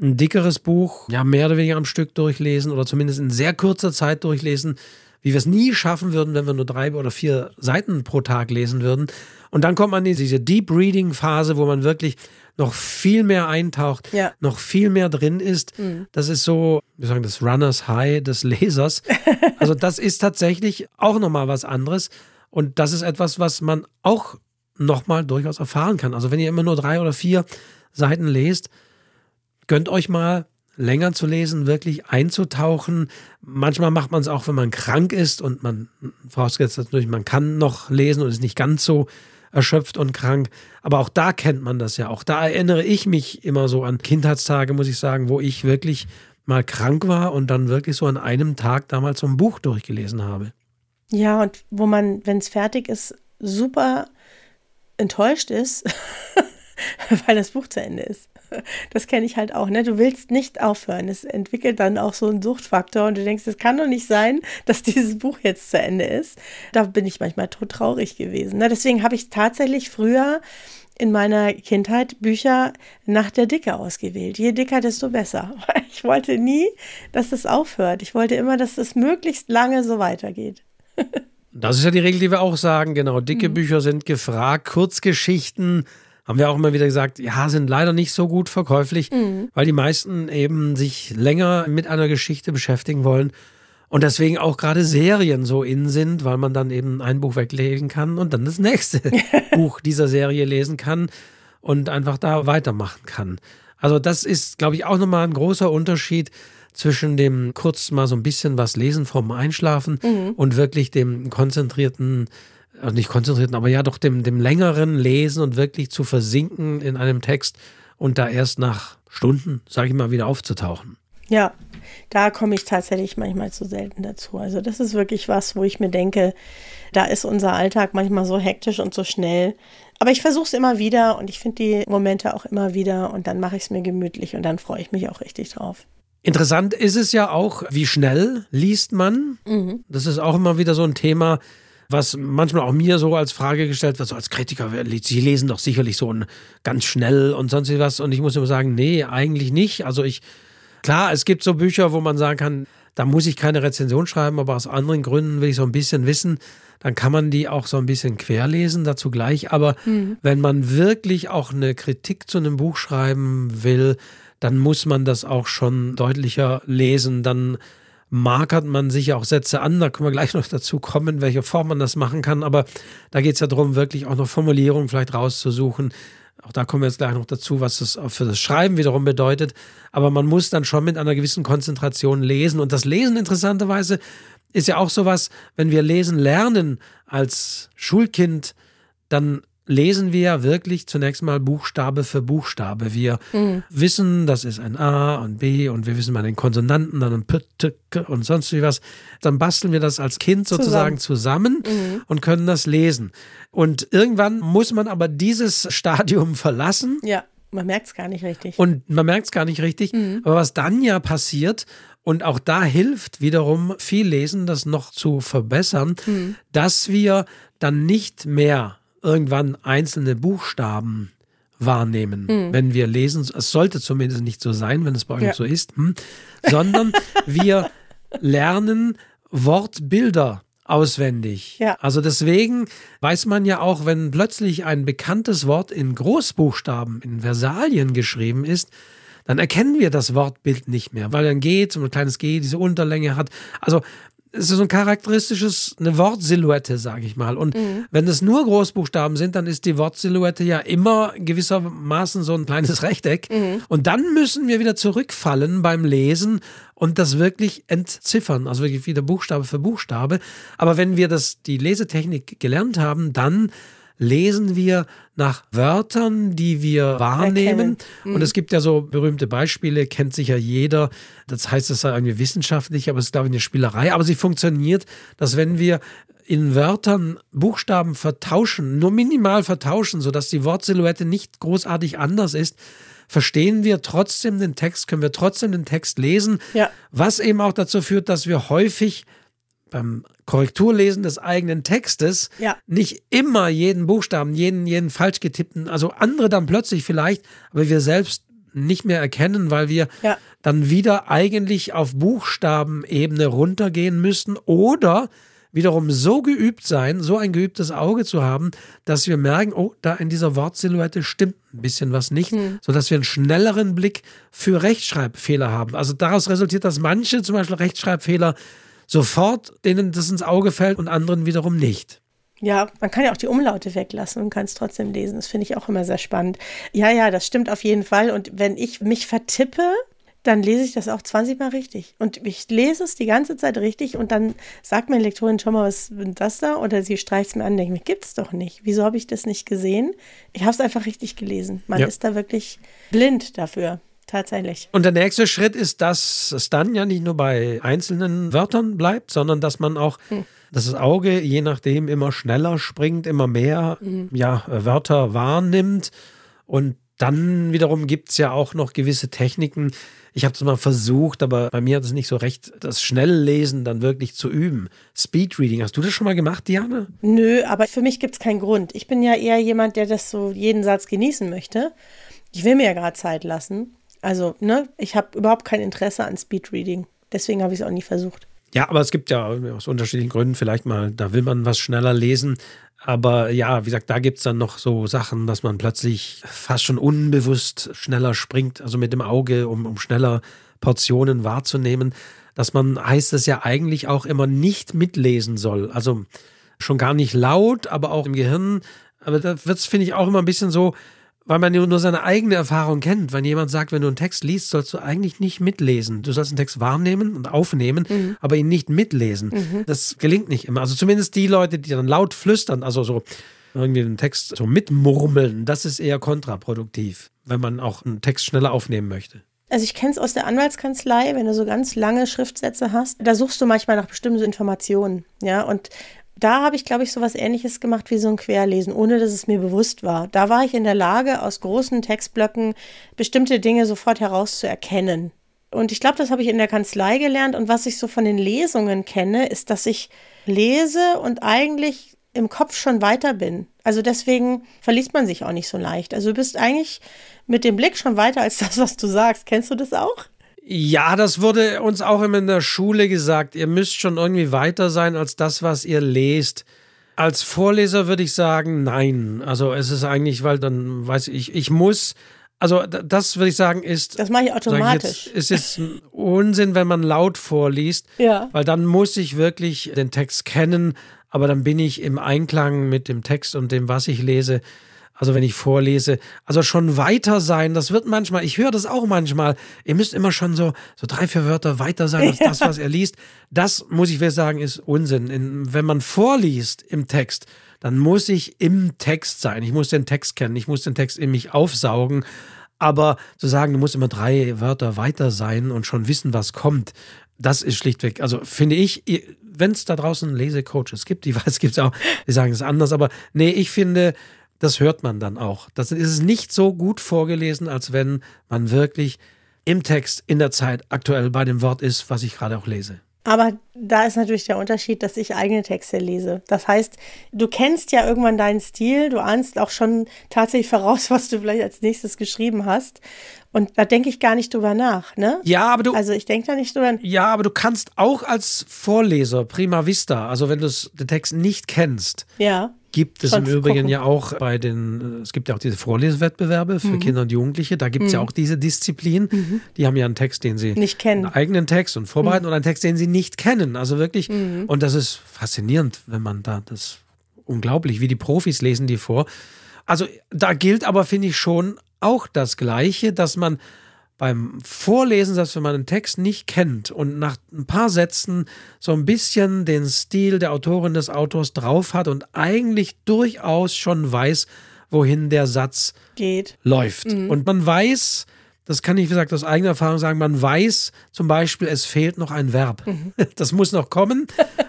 Speaker 3: ein dickeres Buch, ja, mehr oder weniger am Stück durchlesen oder zumindest in sehr kurzer Zeit durchlesen wie wir es nie schaffen würden, wenn wir nur drei oder vier Seiten pro Tag lesen würden. Und dann kommt man in diese Deep Reading Phase, wo man wirklich noch viel mehr eintaucht, ja. noch viel mehr drin ist. Mhm. Das ist so, wir sagen das Runners High des Lesers. Also das ist tatsächlich auch nochmal was anderes. Und das ist etwas, was man auch nochmal durchaus erfahren kann. Also wenn ihr immer nur drei oder vier Seiten lest, gönnt euch mal länger zu lesen, wirklich einzutauchen. Manchmal macht man es auch, wenn man krank ist und man, vorausgesetzt natürlich, man kann noch lesen und ist nicht ganz so erschöpft und krank. Aber auch da kennt man das ja. Auch da erinnere ich mich immer so an Kindheitstage, muss ich sagen, wo ich wirklich mal krank war und dann wirklich so an einem Tag damals so ein Buch durchgelesen habe.
Speaker 2: Ja, und wo man, wenn es fertig ist, super enttäuscht ist, weil das Buch zu Ende ist. Das kenne ich halt auch. Ne? Du willst nicht aufhören. Es entwickelt dann auch so einen Suchtfaktor und du denkst, es kann doch nicht sein, dass dieses Buch jetzt zu Ende ist. Da bin ich manchmal tot traurig gewesen. Ne? Deswegen habe ich tatsächlich früher in meiner Kindheit Bücher nach der Dicke ausgewählt. Je dicker, desto besser. Ich wollte nie, dass es aufhört. Ich wollte immer, dass es möglichst lange so weitergeht.
Speaker 3: Das ist ja die Regel, die wir auch sagen. Genau, dicke mhm. Bücher sind gefragt, Kurzgeschichten haben wir auch immer wieder gesagt, ja, sind leider nicht so gut verkäuflich, mhm. weil die meisten eben sich länger mit einer Geschichte beschäftigen wollen. Und deswegen auch gerade Serien so in sind, weil man dann eben ein Buch weglegen kann und dann das nächste Buch dieser Serie lesen kann und einfach da weitermachen kann. Also das ist, glaube ich, auch nochmal ein großer Unterschied zwischen dem kurz mal so ein bisschen was lesen vorm Einschlafen mhm. und wirklich dem konzentrierten also nicht konzentrierten, aber ja doch dem, dem längeren Lesen und wirklich zu versinken in einem Text und da erst nach Stunden, sage ich mal, wieder aufzutauchen.
Speaker 2: Ja, da komme ich tatsächlich manchmal zu selten dazu. Also das ist wirklich was, wo ich mir denke, da ist unser Alltag manchmal so hektisch und so schnell. Aber ich versuche es immer wieder und ich finde die Momente auch immer wieder und dann mache ich es mir gemütlich und dann freue ich mich auch richtig drauf.
Speaker 3: Interessant ist es ja auch, wie schnell liest man. Mhm. Das ist auch immer wieder so ein Thema was manchmal auch mir so als Frage gestellt wird, so als Kritiker, Sie lesen doch sicherlich so ein ganz schnell und sonst was. Und ich muss immer sagen, nee, eigentlich nicht. Also ich, klar, es gibt so Bücher, wo man sagen kann, da muss ich keine Rezension schreiben, aber aus anderen Gründen will ich so ein bisschen wissen, dann kann man die auch so ein bisschen querlesen, dazu gleich. Aber mhm. wenn man wirklich auch eine Kritik zu einem Buch schreiben will, dann muss man das auch schon deutlicher lesen. Dann markert man sich auch Sätze an. Da können wir gleich noch dazu kommen, welche Form man das machen kann. Aber da geht es ja darum, wirklich auch noch Formulierungen vielleicht rauszusuchen. Auch da kommen wir jetzt gleich noch dazu, was das für das Schreiben wiederum bedeutet. Aber man muss dann schon mit einer gewissen Konzentration lesen. Und das Lesen interessanterweise ist ja auch sowas, wenn wir lesen lernen als Schulkind, dann lesen wir wirklich zunächst mal Buchstabe für Buchstabe. Wir mhm. wissen, das ist ein A und B und wir wissen mal den Konsonanten, dann ein P, T, K und sonst wie was. Dann basteln wir das als Kind sozusagen zusammen, zusammen mhm. und können das lesen. Und irgendwann muss man aber dieses Stadium verlassen.
Speaker 2: Ja. Man merkt es gar nicht richtig.
Speaker 3: Und man merkt es gar nicht richtig. Mhm. Aber was dann ja passiert, und auch da hilft wiederum viel Lesen, das noch zu verbessern, mhm. dass wir dann nicht mehr irgendwann einzelne Buchstaben wahrnehmen, mhm. wenn wir lesen. Es sollte zumindest nicht so sein, wenn es bei euch ja. so ist, hm, sondern wir lernen Wortbilder auswendig. Ja. Also deswegen weiß man ja auch, wenn plötzlich ein bekanntes Wort in Großbuchstaben, in Versalien geschrieben ist, dann erkennen wir das Wortbild nicht mehr, weil ein G, so ein kleines G, diese Unterlänge hat. Also es ist so ein charakteristisches, eine Wortsilhouette, sage ich mal. Und mhm. wenn es nur Großbuchstaben sind, dann ist die Wortsilhouette ja immer gewissermaßen so ein kleines Rechteck. Mhm. Und dann müssen wir wieder zurückfallen beim Lesen und das wirklich entziffern, also wirklich wieder Buchstabe für Buchstabe. Aber wenn wir das, die Lesetechnik gelernt haben, dann lesen wir nach Wörtern, die wir wahrnehmen. Mhm. Und es gibt ja so berühmte Beispiele, kennt sicher jeder. Das heißt, es sei irgendwie wissenschaftlich, aber es ist, glaube ich, eine Spielerei. Aber sie funktioniert, dass wenn wir in Wörtern Buchstaben vertauschen, nur minimal vertauschen, sodass die Wortsilhouette nicht großartig anders ist, verstehen wir trotzdem den Text, können wir trotzdem den Text lesen, ja. was eben auch dazu führt, dass wir häufig beim Korrekturlesen des eigenen Textes ja. nicht immer jeden Buchstaben, jeden, jeden falsch getippten, also andere dann plötzlich vielleicht, aber wir selbst nicht mehr erkennen, weil wir ja. dann wieder eigentlich auf Buchstabenebene runtergehen müssen oder wiederum so geübt sein, so ein geübtes Auge zu haben, dass wir merken, oh, da in dieser Wortsilhouette stimmt ein bisschen was nicht, hm. sodass wir einen schnelleren Blick für Rechtschreibfehler haben. Also daraus resultiert, dass manche zum Beispiel Rechtschreibfehler sofort denen das ins Auge fällt und anderen wiederum nicht.
Speaker 2: Ja, man kann ja auch die Umlaute weglassen und kann es trotzdem lesen. Das finde ich auch immer sehr spannend. Ja, ja, das stimmt auf jeden Fall. Und wenn ich mich vertippe, dann lese ich das auch 20 Mal richtig. Und ich lese es die ganze Zeit richtig und dann sagt meine Lektorin schon mal, was ist das da? Oder sie streicht es mir an, denke mir, gibt es doch nicht. Wieso habe ich das nicht gesehen? Ich habe es einfach richtig gelesen. Man ja. ist da wirklich blind dafür tatsächlich.
Speaker 3: Und der nächste Schritt ist, dass es dann ja nicht nur bei einzelnen Wörtern bleibt, sondern dass man auch, hm. dass das Auge je nachdem immer schneller springt, immer mehr hm. ja, Wörter wahrnimmt. Und dann wiederum gibt es ja auch noch gewisse Techniken. Ich habe das mal versucht, aber bei mir hat es nicht so recht, das Schnelllesen dann wirklich zu üben. Speedreading, hast du das schon mal gemacht, Diana?
Speaker 2: Nö, aber für mich gibt es keinen Grund. Ich bin ja eher jemand, der das so jeden Satz genießen möchte. Ich will mir ja gerade Zeit lassen. Also, ne, ich habe überhaupt kein Interesse an Speedreading. Deswegen habe ich es auch nie versucht.
Speaker 3: Ja, aber es gibt ja aus unterschiedlichen Gründen vielleicht mal, da will man was schneller lesen. Aber ja, wie gesagt, da gibt es dann noch so Sachen, dass man plötzlich fast schon unbewusst schneller springt, also mit dem Auge, um, um schneller Portionen wahrzunehmen. Dass man, heißt es ja eigentlich auch immer nicht mitlesen soll. Also schon gar nicht laut, aber auch im Gehirn. Aber da wird es, finde ich, auch immer ein bisschen so, weil man nur seine eigene Erfahrung kennt. Wenn jemand sagt, wenn du einen Text liest, sollst du eigentlich nicht mitlesen. Du sollst einen Text wahrnehmen und aufnehmen, mhm. aber ihn nicht mitlesen. Mhm. Das gelingt nicht immer. Also zumindest die Leute, die dann laut flüstern, also so irgendwie den Text so mitmurmeln, das ist eher kontraproduktiv, wenn man auch einen Text schneller aufnehmen möchte.
Speaker 2: Also ich kenne es aus der Anwaltskanzlei, wenn du so ganz lange Schriftsätze hast, da suchst du manchmal nach bestimmten Informationen, ja, und da habe ich, glaube ich, so was ähnliches gemacht wie so ein Querlesen, ohne dass es mir bewusst war. Da war ich in der Lage, aus großen Textblöcken bestimmte Dinge sofort herauszuerkennen. Und ich glaube, das habe ich in der Kanzlei gelernt. Und was ich so von den Lesungen kenne, ist, dass ich lese und eigentlich im Kopf schon weiter bin. Also deswegen verliest man sich auch nicht so leicht. Also du bist eigentlich mit dem Blick schon weiter als das, was du sagst. Kennst du das auch?
Speaker 3: Ja, das wurde uns auch immer in der Schule gesagt. Ihr müsst schon irgendwie weiter sein als das, was ihr lest. Als Vorleser würde ich sagen, nein. Also es ist eigentlich, weil dann weiß ich, ich muss Also das würde ich sagen ist.
Speaker 2: Das mache ich automatisch.
Speaker 3: Jetzt, ist jetzt Unsinn, wenn man laut vorliest,
Speaker 2: ja.
Speaker 3: weil dann muss ich wirklich den Text kennen, aber dann bin ich im Einklang mit dem Text und dem, was ich lese. Also wenn ich vorlese, also schon weiter sein, das wird manchmal, ich höre das auch manchmal, ihr müsst immer schon so, so drei, vier Wörter weiter sein als ja. das, was er liest. Das, muss ich sagen, ist Unsinn. In, wenn man vorliest im Text, dann muss ich im Text sein. Ich muss den Text kennen, ich muss den Text in mich aufsaugen. Aber zu sagen, du musst immer drei Wörter weiter sein und schon wissen, was kommt, das ist schlichtweg, also finde ich, wenn es da draußen Lesecoaches gibt, ich weiß, gibt es auch, die sagen es anders, aber nee, ich finde, das hört man dann auch. Das ist nicht so gut vorgelesen, als wenn man wirklich im Text, in der Zeit aktuell bei dem Wort ist, was ich gerade auch lese.
Speaker 2: Aber da ist natürlich der Unterschied, dass ich eigene Texte lese. Das heißt, du kennst ja irgendwann deinen Stil, du ahnst auch schon tatsächlich voraus, was du vielleicht als nächstes geschrieben hast. Und da denke ich gar nicht drüber nach, ne?
Speaker 3: Ja, aber du.
Speaker 2: Also ich denke da nicht drüber.
Speaker 3: Ja, aber du kannst auch als Vorleser prima vista, also wenn du den Text nicht kennst,
Speaker 2: ja
Speaker 3: gibt es im Übrigen gucken. ja auch bei den, es gibt ja auch diese Vorlesewettbewerbe für mhm. Kinder und Jugendliche, da gibt es mhm. ja auch diese Disziplin. Mhm. Die haben ja einen Text, den sie
Speaker 2: nicht kennen.
Speaker 3: Einen eigenen Text und vorbereiten mhm. und einen Text, den sie nicht kennen. Also wirklich, mhm. und das ist faszinierend, wenn man da das unglaublich, wie die Profis lesen die vor. Also da gilt aber, finde ich, schon auch das Gleiche, dass man beim Vorlesen, selbst wenn man einen Text nicht kennt und nach ein paar Sätzen so ein bisschen den Stil der Autorin des Autors drauf hat und eigentlich durchaus schon weiß, wohin der Satz
Speaker 2: geht,
Speaker 3: läuft. Mhm. Und man weiß, das kann ich, wie gesagt, aus eigener Erfahrung sagen, man weiß zum Beispiel, es fehlt noch ein Verb. Mhm. Das muss noch kommen.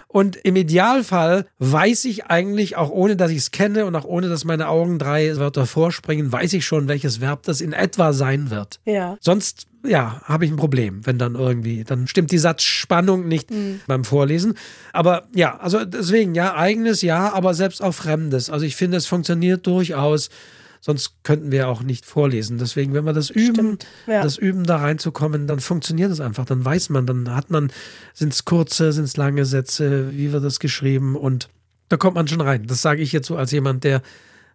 Speaker 3: Und im Idealfall weiß ich eigentlich, auch ohne dass ich es kenne und auch ohne dass meine Augen drei Wörter vorspringen, weiß ich schon, welches Verb das in etwa sein wird.
Speaker 2: Ja.
Speaker 3: Sonst ja, habe ich ein Problem, wenn dann irgendwie, dann stimmt die Satzspannung nicht mhm. beim Vorlesen. Aber ja, also deswegen, ja, eigenes ja, aber selbst auch fremdes. Also ich finde, es funktioniert durchaus sonst könnten wir auch nicht vorlesen. Deswegen, wenn wir das üben, ja. das Üben da reinzukommen, dann funktioniert es einfach. Dann weiß man, dann hat man, sind es kurze, sind es lange Sätze, wie wird das geschrieben und da kommt man schon rein. Das sage ich jetzt so als jemand, der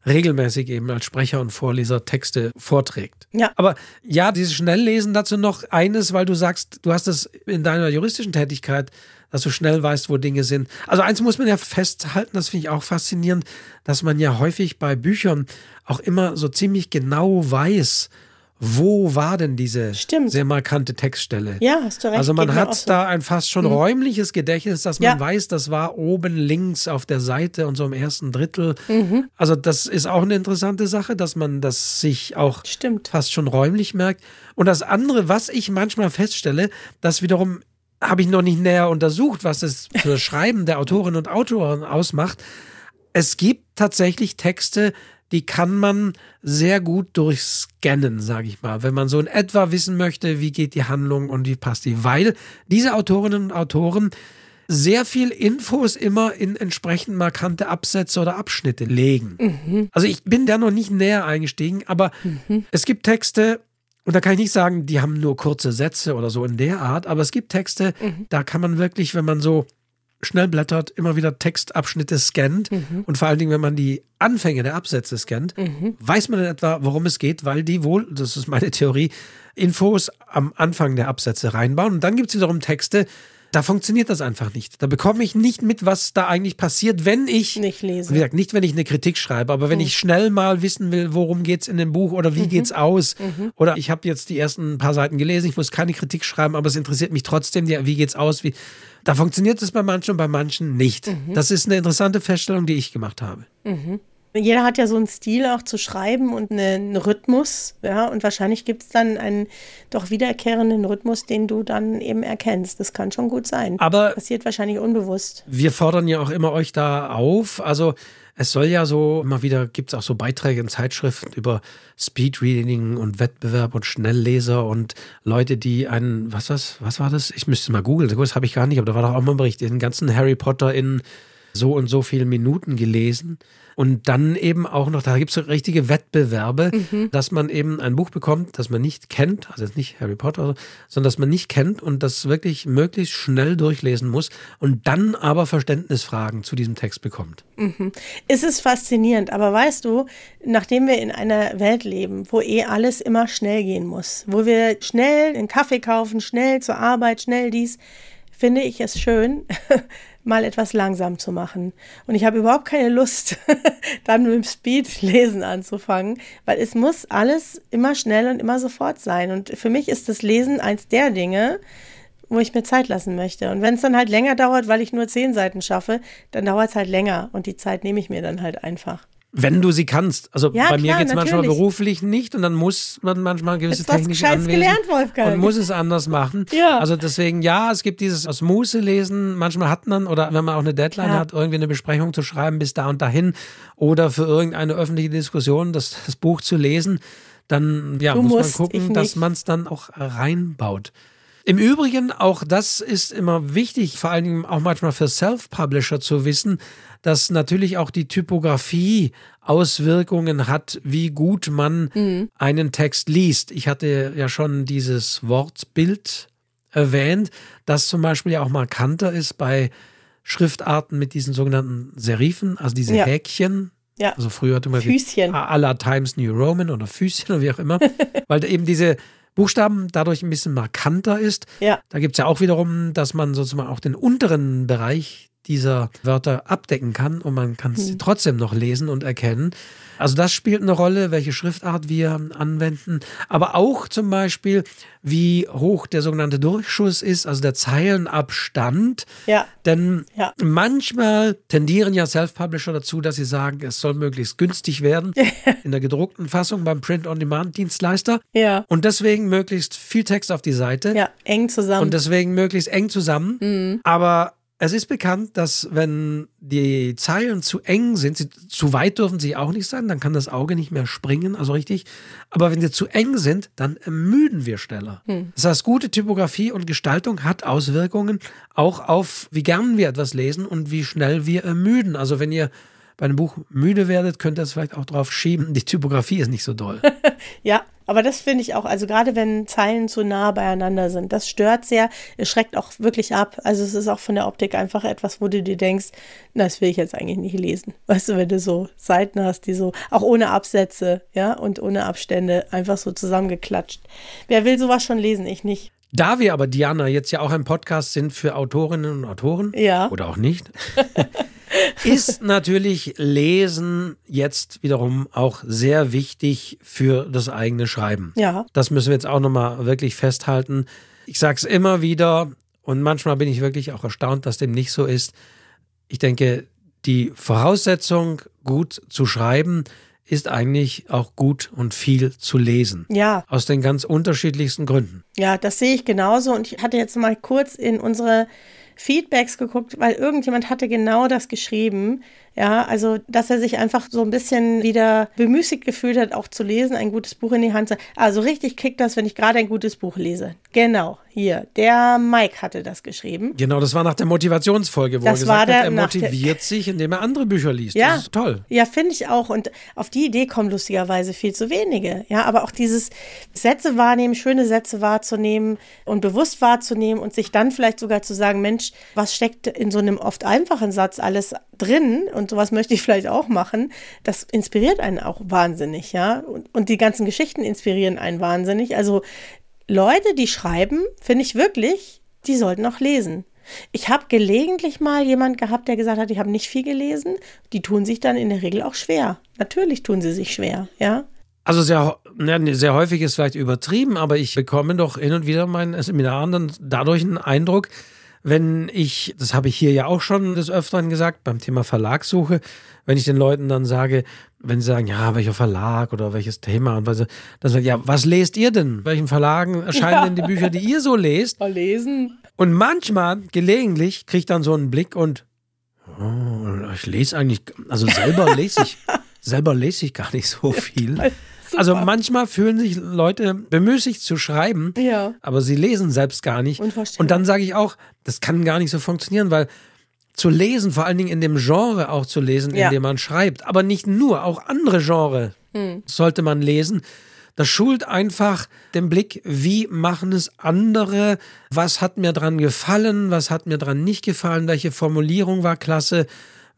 Speaker 3: regelmäßig eben als Sprecher und Vorleser Texte vorträgt.
Speaker 2: Ja.
Speaker 3: Aber ja, dieses Schnelllesen dazu noch eines, weil du sagst, du hast es in deiner juristischen Tätigkeit dass du schnell weißt, wo Dinge sind. Also eins muss man ja festhalten, das finde ich auch faszinierend, dass man ja häufig bei Büchern auch immer so ziemlich genau weiß, wo war denn diese
Speaker 2: Stimmt.
Speaker 3: sehr markante Textstelle?
Speaker 2: Ja, hast du recht.
Speaker 3: Also man hat so. da ein fast schon mhm. räumliches Gedächtnis, dass man ja. weiß, das war oben links auf der Seite und so im ersten Drittel. Mhm. Also das ist auch eine interessante Sache, dass man das sich auch
Speaker 2: Stimmt.
Speaker 3: fast schon räumlich merkt. Und das andere, was ich manchmal feststelle, dass wiederum habe ich noch nicht näher untersucht, was das für Schreiben der Autorinnen und Autoren ausmacht. Es gibt tatsächlich Texte, die kann man sehr gut durchscannen, sage ich mal, wenn man so in etwa wissen möchte, wie geht die Handlung und wie passt die, weil diese Autorinnen und Autoren sehr viel Infos immer in entsprechend markante Absätze oder Abschnitte legen. Mhm. Also ich bin da noch nicht näher eingestiegen, aber mhm. es gibt Texte, und da kann ich nicht sagen, die haben nur kurze Sätze oder so in der Art, aber es gibt Texte, mhm. da kann man wirklich, wenn man so schnell blättert, immer wieder Textabschnitte scannt mhm. und vor allen Dingen, wenn man die Anfänge der Absätze scannt, mhm. weiß man in etwa, worum es geht, weil die wohl, das ist meine Theorie, Infos am Anfang der Absätze reinbauen. Und dann gibt es wiederum Texte, da funktioniert das einfach nicht. Da bekomme ich nicht mit, was da eigentlich passiert, wenn ich
Speaker 2: nicht lese.
Speaker 3: Wie gesagt, nicht, wenn ich eine Kritik schreibe, aber wenn mhm. ich schnell mal wissen will, worum geht es in dem Buch oder wie mhm. geht's aus. Mhm. Oder ich habe jetzt die ersten paar Seiten gelesen, ich muss keine Kritik schreiben, aber es interessiert mich trotzdem, wie geht's aus, wie. Da funktioniert es bei manchen und bei manchen nicht. Mhm. Das ist eine interessante Feststellung, die ich gemacht habe.
Speaker 2: Mhm. Jeder hat ja so einen Stil auch zu schreiben und einen Rhythmus, ja, und wahrscheinlich gibt es dann einen doch wiederkehrenden Rhythmus, den du dann eben erkennst. Das kann schon gut sein.
Speaker 3: Aber
Speaker 2: passiert wahrscheinlich unbewusst.
Speaker 3: Wir fordern ja auch immer euch da auf. Also es soll ja so, immer wieder gibt es auch so Beiträge in Zeitschriften über Speedreading und Wettbewerb und Schnellleser und Leute, die einen, was was, was war das? Ich müsste mal googeln, das habe ich gar nicht, aber da war doch auch mal ein Bericht, den ganzen Harry Potter in so und so viele Minuten gelesen. Und dann eben auch noch, da gibt es so richtige Wettbewerbe, mhm. dass man eben ein Buch bekommt, das man nicht kennt, also jetzt nicht Harry Potter, sondern das man nicht kennt und das wirklich möglichst schnell durchlesen muss und dann aber Verständnisfragen zu diesem Text bekommt.
Speaker 2: Mhm. Es ist faszinierend, aber weißt du, nachdem wir in einer Welt leben, wo eh alles immer schnell gehen muss, wo wir schnell einen Kaffee kaufen, schnell zur Arbeit, schnell dies, finde ich es schön, mal etwas langsam zu machen. Und ich habe überhaupt keine Lust, dann mit dem Speed-Lesen anzufangen, weil es muss alles immer schnell und immer sofort sein. Und für mich ist das Lesen eins der Dinge, wo ich mir Zeit lassen möchte. Und wenn es dann halt länger dauert, weil ich nur zehn Seiten schaffe, dann dauert es halt länger. Und die Zeit nehme ich mir dann halt einfach.
Speaker 3: Wenn du sie kannst. Also ja, bei mir geht es manchmal beruflich nicht und dann muss man manchmal gewisse gelernt, Wolfgang. und muss es anders machen. Ja. Also deswegen, ja, es gibt dieses aus Muße lesen. Manchmal hat man, oder wenn man auch eine Deadline ja. hat, irgendwie eine Besprechung zu schreiben bis da und dahin oder für irgendeine öffentliche Diskussion das, das Buch zu lesen, dann ja, muss man gucken, dass man es dann auch reinbaut. Im Übrigen, auch das ist immer wichtig, vor allen Dingen auch manchmal für Self-Publisher zu wissen, dass natürlich auch die Typografie Auswirkungen hat, wie gut man mhm. einen Text liest. Ich hatte ja schon dieses Wortbild erwähnt, das zum Beispiel ja auch markanter ist bei Schriftarten mit diesen sogenannten Serifen, also diese ja. Häkchen. Ja. Also früher hatte man
Speaker 2: Füßchen.
Speaker 3: aller Times New Roman oder Füßchen oder wie auch immer, weil eben diese Buchstaben dadurch ein bisschen markanter ist. Ja. Da gibt es ja auch wiederum, dass man sozusagen auch den unteren Bereich dieser Wörter abdecken kann und man kann sie hm. trotzdem noch lesen und erkennen. Also das spielt eine Rolle, welche Schriftart wir anwenden, aber auch zum Beispiel, wie hoch der sogenannte Durchschuss ist, also der Zeilenabstand. Ja. Denn ja. manchmal tendieren ja Self-Publisher dazu, dass sie sagen, es soll möglichst günstig werden in der gedruckten Fassung beim Print-on-Demand-Dienstleister. Ja. Und deswegen möglichst viel Text auf die Seite.
Speaker 2: Ja, eng zusammen.
Speaker 3: Und deswegen möglichst eng zusammen. Mhm. Aber es ist bekannt, dass wenn die Zeilen zu eng sind, sie, zu weit dürfen sie auch nicht sein, dann kann das Auge nicht mehr springen, also richtig. Aber wenn sie zu eng sind, dann ermüden wir schneller. Hm. Das heißt, gute Typografie und Gestaltung hat Auswirkungen auch auf, wie gern wir etwas lesen und wie schnell wir ermüden. Also wenn ihr bei einem Buch müde werdet, könnt ihr es vielleicht auch drauf schieben, die Typografie ist nicht so doll.
Speaker 2: ja, aber das finde ich auch, also gerade wenn Zeilen zu nah beieinander sind, das stört sehr, es schreckt auch wirklich ab. Also es ist auch von der Optik einfach etwas, wo du dir denkst, na, das will ich jetzt eigentlich nicht lesen. Weißt du, wenn du so Seiten hast, die so, auch ohne Absätze, ja, und ohne Abstände, einfach so zusammengeklatscht. Wer will sowas schon lesen? Ich nicht.
Speaker 3: Da wir aber, Diana, jetzt ja auch ein Podcast sind für Autorinnen und Autoren, ja. oder auch nicht, ist natürlich Lesen jetzt wiederum auch sehr wichtig für das eigene Schreiben. Ja. Das müssen wir jetzt auch nochmal wirklich festhalten. Ich sage es immer wieder und manchmal bin ich wirklich auch erstaunt, dass dem nicht so ist. Ich denke, die Voraussetzung, gut zu schreiben, ist eigentlich auch gut und viel zu lesen. Ja. Aus den ganz unterschiedlichsten Gründen.
Speaker 2: Ja, das sehe ich genauso. Und ich hatte jetzt mal kurz in unsere Feedbacks geguckt, weil irgendjemand hatte genau das geschrieben. Ja, also, dass er sich einfach so ein bisschen wieder bemüßigt gefühlt hat, auch zu lesen, ein gutes Buch in die Hand zu. Also richtig kickt das, wenn ich gerade ein gutes Buch lese. Genau, hier. Der Mike hatte das geschrieben.
Speaker 3: Genau, das war nach der Motivationsfolge, wo das er gesagt der, hat, er motiviert sich, indem er andere Bücher liest. Ja, das ist toll.
Speaker 2: Ja, finde ich auch. Und auf die Idee kommen lustigerweise viel zu wenige. Ja, aber auch dieses Sätze wahrnehmen, schöne Sätze wahrzunehmen und bewusst wahrzunehmen und sich dann vielleicht sogar zu sagen, Mensch, was steckt in so einem oft einfachen Satz alles drin? und sowas möchte ich vielleicht auch machen, das inspiriert einen auch wahnsinnig, ja. Und, und die ganzen Geschichten inspirieren einen wahnsinnig. Also Leute, die schreiben, finde ich wirklich, die sollten auch lesen. Ich habe gelegentlich mal jemand gehabt, der gesagt hat, ich habe nicht viel gelesen. Die tun sich dann in der Regel auch schwer. Natürlich tun sie sich schwer, ja.
Speaker 3: Also sehr, sehr häufig ist vielleicht übertrieben, aber ich bekomme doch hin und wieder meinen Seminaren dann dadurch einen Eindruck, wenn ich, das habe ich hier ja auch schon des Öfteren gesagt, beim Thema Verlagssuche, wenn ich den Leuten dann sage, wenn sie sagen, ja, welcher Verlag oder welches Thema und was, dann sage ich, ja, was lest ihr denn? Welchen Verlagen erscheinen ja. denn die Bücher, die ihr so lest?
Speaker 2: Mal lesen.
Speaker 3: Und manchmal, gelegentlich, kriege ich dann so einen Blick und oh, ich lese eigentlich, also selber lese ich, selber lese ich gar nicht so viel. Also manchmal fühlen sich Leute bemüßigt zu schreiben, ja. aber sie lesen selbst gar nicht. Und dann sage ich auch, das kann gar nicht so funktionieren, weil zu lesen, vor allen Dingen in dem Genre auch zu lesen, ja. in dem man schreibt. Aber nicht nur, auch andere Genre hm. sollte man lesen. Das schult einfach den Blick, wie machen es andere, was hat mir dran gefallen, was hat mir dran nicht gefallen, welche Formulierung war klasse,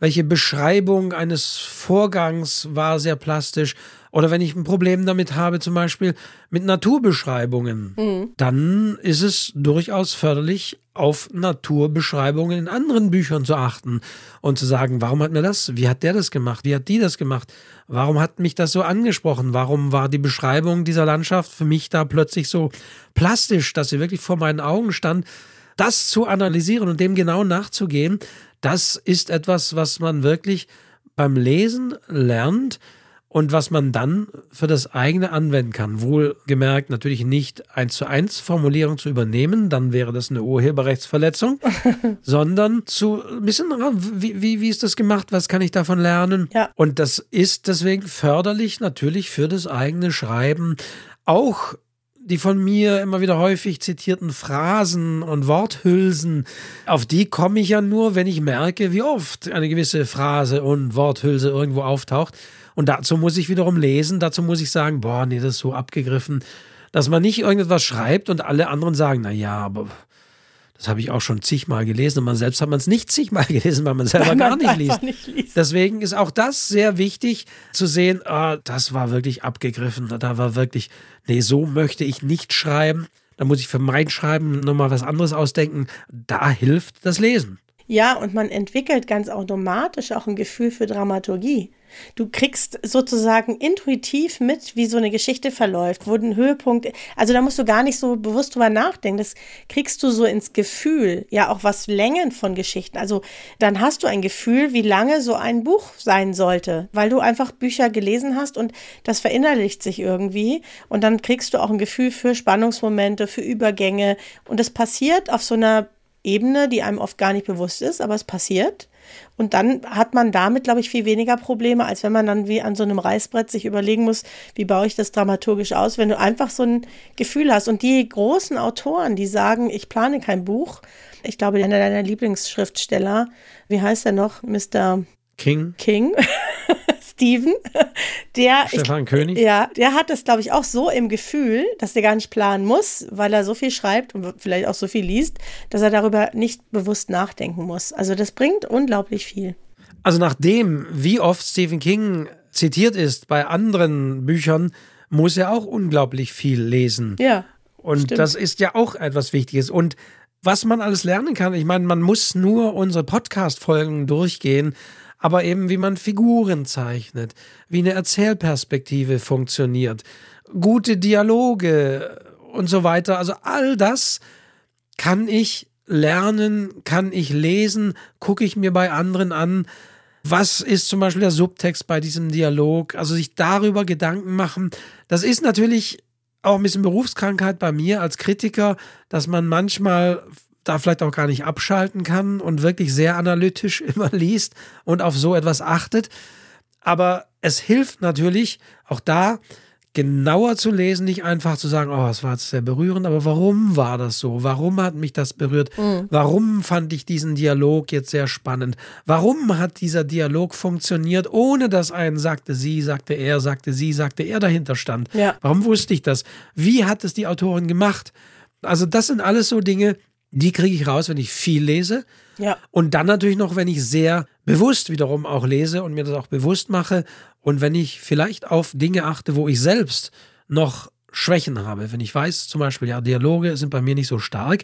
Speaker 3: welche Beschreibung eines Vorgangs war sehr plastisch. Oder wenn ich ein Problem damit habe, zum Beispiel mit Naturbeschreibungen, mhm. dann ist es durchaus förderlich, auf Naturbeschreibungen in anderen Büchern zu achten und zu sagen, warum hat mir das, wie hat der das gemacht, wie hat die das gemacht, warum hat mich das so angesprochen, warum war die Beschreibung dieser Landschaft für mich da plötzlich so plastisch, dass sie wirklich vor meinen Augen stand. Das zu analysieren und dem genau nachzugehen, das ist etwas, was man wirklich beim Lesen lernt und was man dann für das eigene anwenden kann. Wohlgemerkt natürlich nicht eins zu eins Formulierung zu übernehmen, dann wäre das eine Urheberrechtsverletzung, sondern zu ein bisschen, wie, wie, wie ist das gemacht, was kann ich davon lernen? Ja. Und das ist deswegen förderlich natürlich für das eigene Schreiben, auch die von mir immer wieder häufig zitierten Phrasen und Worthülsen, auf die komme ich ja nur, wenn ich merke, wie oft eine gewisse Phrase und Worthülse irgendwo auftaucht. Und dazu muss ich wiederum lesen, dazu muss ich sagen, boah, nee, das ist so abgegriffen, dass man nicht irgendetwas schreibt und alle anderen sagen, na ja, aber das habe ich auch schon zigmal gelesen und man selbst hat man es nicht zigmal gelesen, weil man selber weil man gar nicht liest. nicht liest. Deswegen ist auch das sehr wichtig zu sehen, ah, das war wirklich abgegriffen, da war wirklich, nee, so möchte ich nicht schreiben. Da muss ich für mein Schreiben nochmal was anderes ausdenken. Da hilft das Lesen.
Speaker 2: Ja, und man entwickelt ganz automatisch auch ein Gefühl für Dramaturgie. Du kriegst sozusagen intuitiv mit, wie so eine Geschichte verläuft, wo ein Höhepunkt, also da musst du gar nicht so bewusst drüber nachdenken, das kriegst du so ins Gefühl, ja auch was Längen von Geschichten. Also dann hast du ein Gefühl, wie lange so ein Buch sein sollte, weil du einfach Bücher gelesen hast und das verinnerlicht sich irgendwie und dann kriegst du auch ein Gefühl für Spannungsmomente, für Übergänge und es passiert auf so einer Ebene, die einem oft gar nicht bewusst ist, aber es passiert. Und dann hat man damit, glaube ich, viel weniger Probleme, als wenn man dann wie an so einem Reißbrett sich überlegen muss, wie baue ich das dramaturgisch aus, wenn du einfach so ein Gefühl hast. Und die großen Autoren, die sagen, ich plane kein Buch, ich glaube, einer deiner Lieblingsschriftsteller, wie heißt er noch, Mr.
Speaker 3: King.
Speaker 2: King. Steven, der.
Speaker 3: Stefan ich, König?
Speaker 2: Ja, der hat es, glaube ich, auch so im Gefühl, dass der gar nicht planen muss, weil er so viel schreibt und vielleicht auch so viel liest, dass er darüber nicht bewusst nachdenken muss. Also das bringt unglaublich viel.
Speaker 3: Also nachdem, wie oft Stephen King zitiert ist bei anderen Büchern, muss er auch unglaublich viel lesen.
Speaker 2: Ja.
Speaker 3: Und stimmt. das ist ja auch etwas Wichtiges. Und was man alles lernen kann, ich meine, man muss nur unsere Podcast-Folgen durchgehen aber eben wie man Figuren zeichnet, wie eine Erzählperspektive funktioniert, gute Dialoge und so weiter. Also all das kann ich lernen, kann ich lesen, gucke ich mir bei anderen an. Was ist zum Beispiel der Subtext bei diesem Dialog? Also sich darüber Gedanken machen. Das ist natürlich auch ein bisschen Berufskrankheit bei mir als Kritiker, dass man manchmal da vielleicht auch gar nicht abschalten kann und wirklich sehr analytisch immer liest und auf so etwas achtet. Aber es hilft natürlich auch da, genauer zu lesen, nicht einfach zu sagen, oh, es war jetzt sehr berührend, aber warum war das so? Warum hat mich das berührt? Mhm. Warum fand ich diesen Dialog jetzt sehr spannend? Warum hat dieser Dialog funktioniert, ohne dass ein sagte sie, sagte er, sagte sie, sagte er dahinter stand? Ja. Warum wusste ich das? Wie hat es die Autorin gemacht? Also das sind alles so Dinge, die kriege ich raus, wenn ich viel lese. Ja. Und dann natürlich noch, wenn ich sehr bewusst wiederum auch lese und mir das auch bewusst mache. Und wenn ich vielleicht auf Dinge achte, wo ich selbst noch Schwächen habe. Wenn ich weiß, zum Beispiel, ja, Dialoge sind bei mir nicht so stark,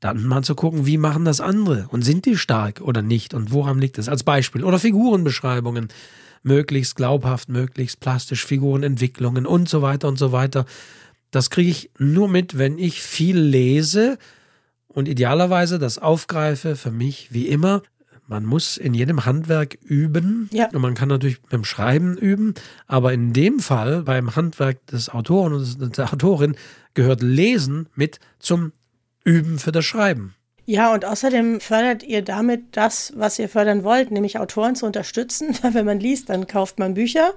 Speaker 3: dann mal zu gucken, wie machen das andere und sind die stark oder nicht und woran liegt es? Als Beispiel. Oder Figurenbeschreibungen. Möglichst glaubhaft, möglichst plastisch, Figurenentwicklungen und so weiter und so weiter. Das kriege ich nur mit, wenn ich viel lese und idealerweise das aufgreife für mich wie immer. Man muss in jedem Handwerk üben. Ja. Und man kann natürlich beim Schreiben üben. Aber in dem Fall, beim Handwerk des Autoren und der Autorin, gehört Lesen mit zum Üben für das Schreiben.
Speaker 2: Ja, und außerdem fördert ihr damit das, was ihr fördern wollt, nämlich Autoren zu unterstützen. Wenn man liest, dann kauft man Bücher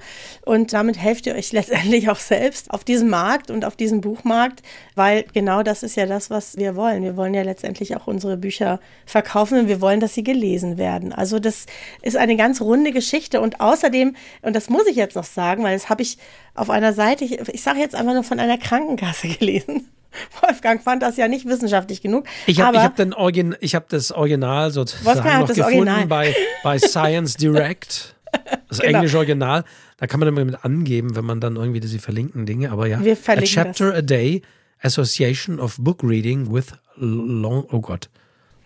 Speaker 2: und damit helft ihr euch letztendlich auch selbst auf diesem Markt und auf diesem Buchmarkt, weil genau das ist ja das, was wir wollen. Wir wollen ja letztendlich auch unsere Bücher verkaufen und wir wollen, dass sie gelesen werden. Also das ist eine ganz runde Geschichte und außerdem, und das muss ich jetzt noch sagen, weil das habe ich auf einer Seite, ich, ich sage jetzt einfach nur von einer Krankenkasse gelesen. Wolfgang fand das ja nicht wissenschaftlich genug.
Speaker 3: Ich habe hab hab das Original sozusagen noch gefunden Original. Bei, bei Science Direct. Das genau. englische Original. Da kann man immer mit angeben, wenn man dann irgendwie diese verlinkten Dinge, aber ja.
Speaker 2: Wir a
Speaker 3: chapter
Speaker 2: das.
Speaker 3: a day, Association of Book Reading with long, oh Gott.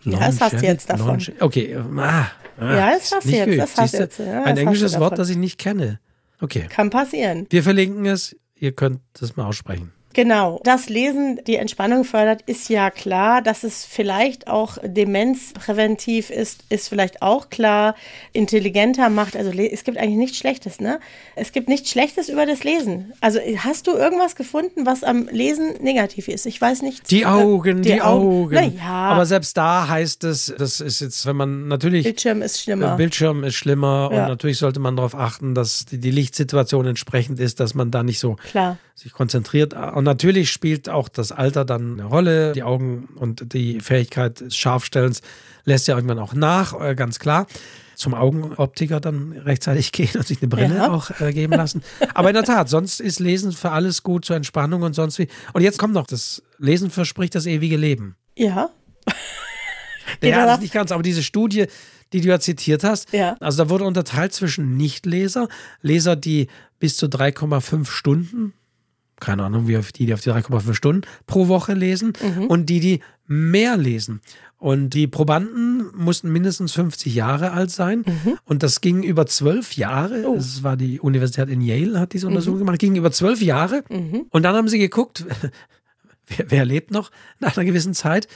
Speaker 2: Long ja, das hast du jetzt davon. Long,
Speaker 3: okay, ah,
Speaker 2: ah, ja, das hast du jetzt. Das hast jetzt
Speaker 3: ja, ein englisches Wort, das ich nicht kenne. Okay.
Speaker 2: Kann passieren.
Speaker 3: Wir verlinken es. Ihr könnt das mal aussprechen.
Speaker 2: Genau, das Lesen die Entspannung fördert, ist ja klar. Dass es vielleicht auch demenzpräventiv ist, ist vielleicht auch klar. Intelligenter macht, also es gibt eigentlich nichts Schlechtes, ne? Es gibt nichts Schlechtes über das Lesen. Also hast du irgendwas gefunden, was am Lesen negativ ist? Ich weiß nicht.
Speaker 3: Die Augen, die, die Augen. Augen. Ja. Aber selbst da heißt es, das ist jetzt, wenn man natürlich.
Speaker 2: Bildschirm ist schlimmer.
Speaker 3: Bildschirm ist schlimmer ja. und natürlich sollte man darauf achten, dass die, die Lichtsituation entsprechend ist, dass man da nicht so
Speaker 2: klar.
Speaker 3: sich konzentriert und natürlich spielt auch das Alter dann eine Rolle. Die Augen und die Fähigkeit des Scharfstellens lässt ja irgendwann auch nach, äh, ganz klar. Zum Augenoptiker dann rechtzeitig gehen und sich eine Brille ja. auch äh, geben lassen. Aber in der Tat, sonst ist Lesen für alles gut, zur Entspannung und sonst wie. Und jetzt kommt noch, das Lesen verspricht das ewige Leben.
Speaker 2: Ja.
Speaker 3: Ja, das nicht ganz, aber diese Studie, die du ja zitiert hast,
Speaker 2: ja.
Speaker 3: also da wurde unterteilt zwischen Nichtleser, Leser, die bis zu 3,5 Stunden keine Ahnung, wie auf die, die auf die 3,5 Stunden pro Woche lesen mhm. und die, die mehr lesen. Und die Probanden mussten mindestens 50 Jahre alt sein. Mhm. Und das ging über zwölf Jahre. Oh. Das war die Universität in Yale, hat diese Untersuchung mhm. gemacht. Ging über zwölf Jahre. Mhm. Und dann haben sie geguckt, wer, wer lebt noch nach einer gewissen Zeit.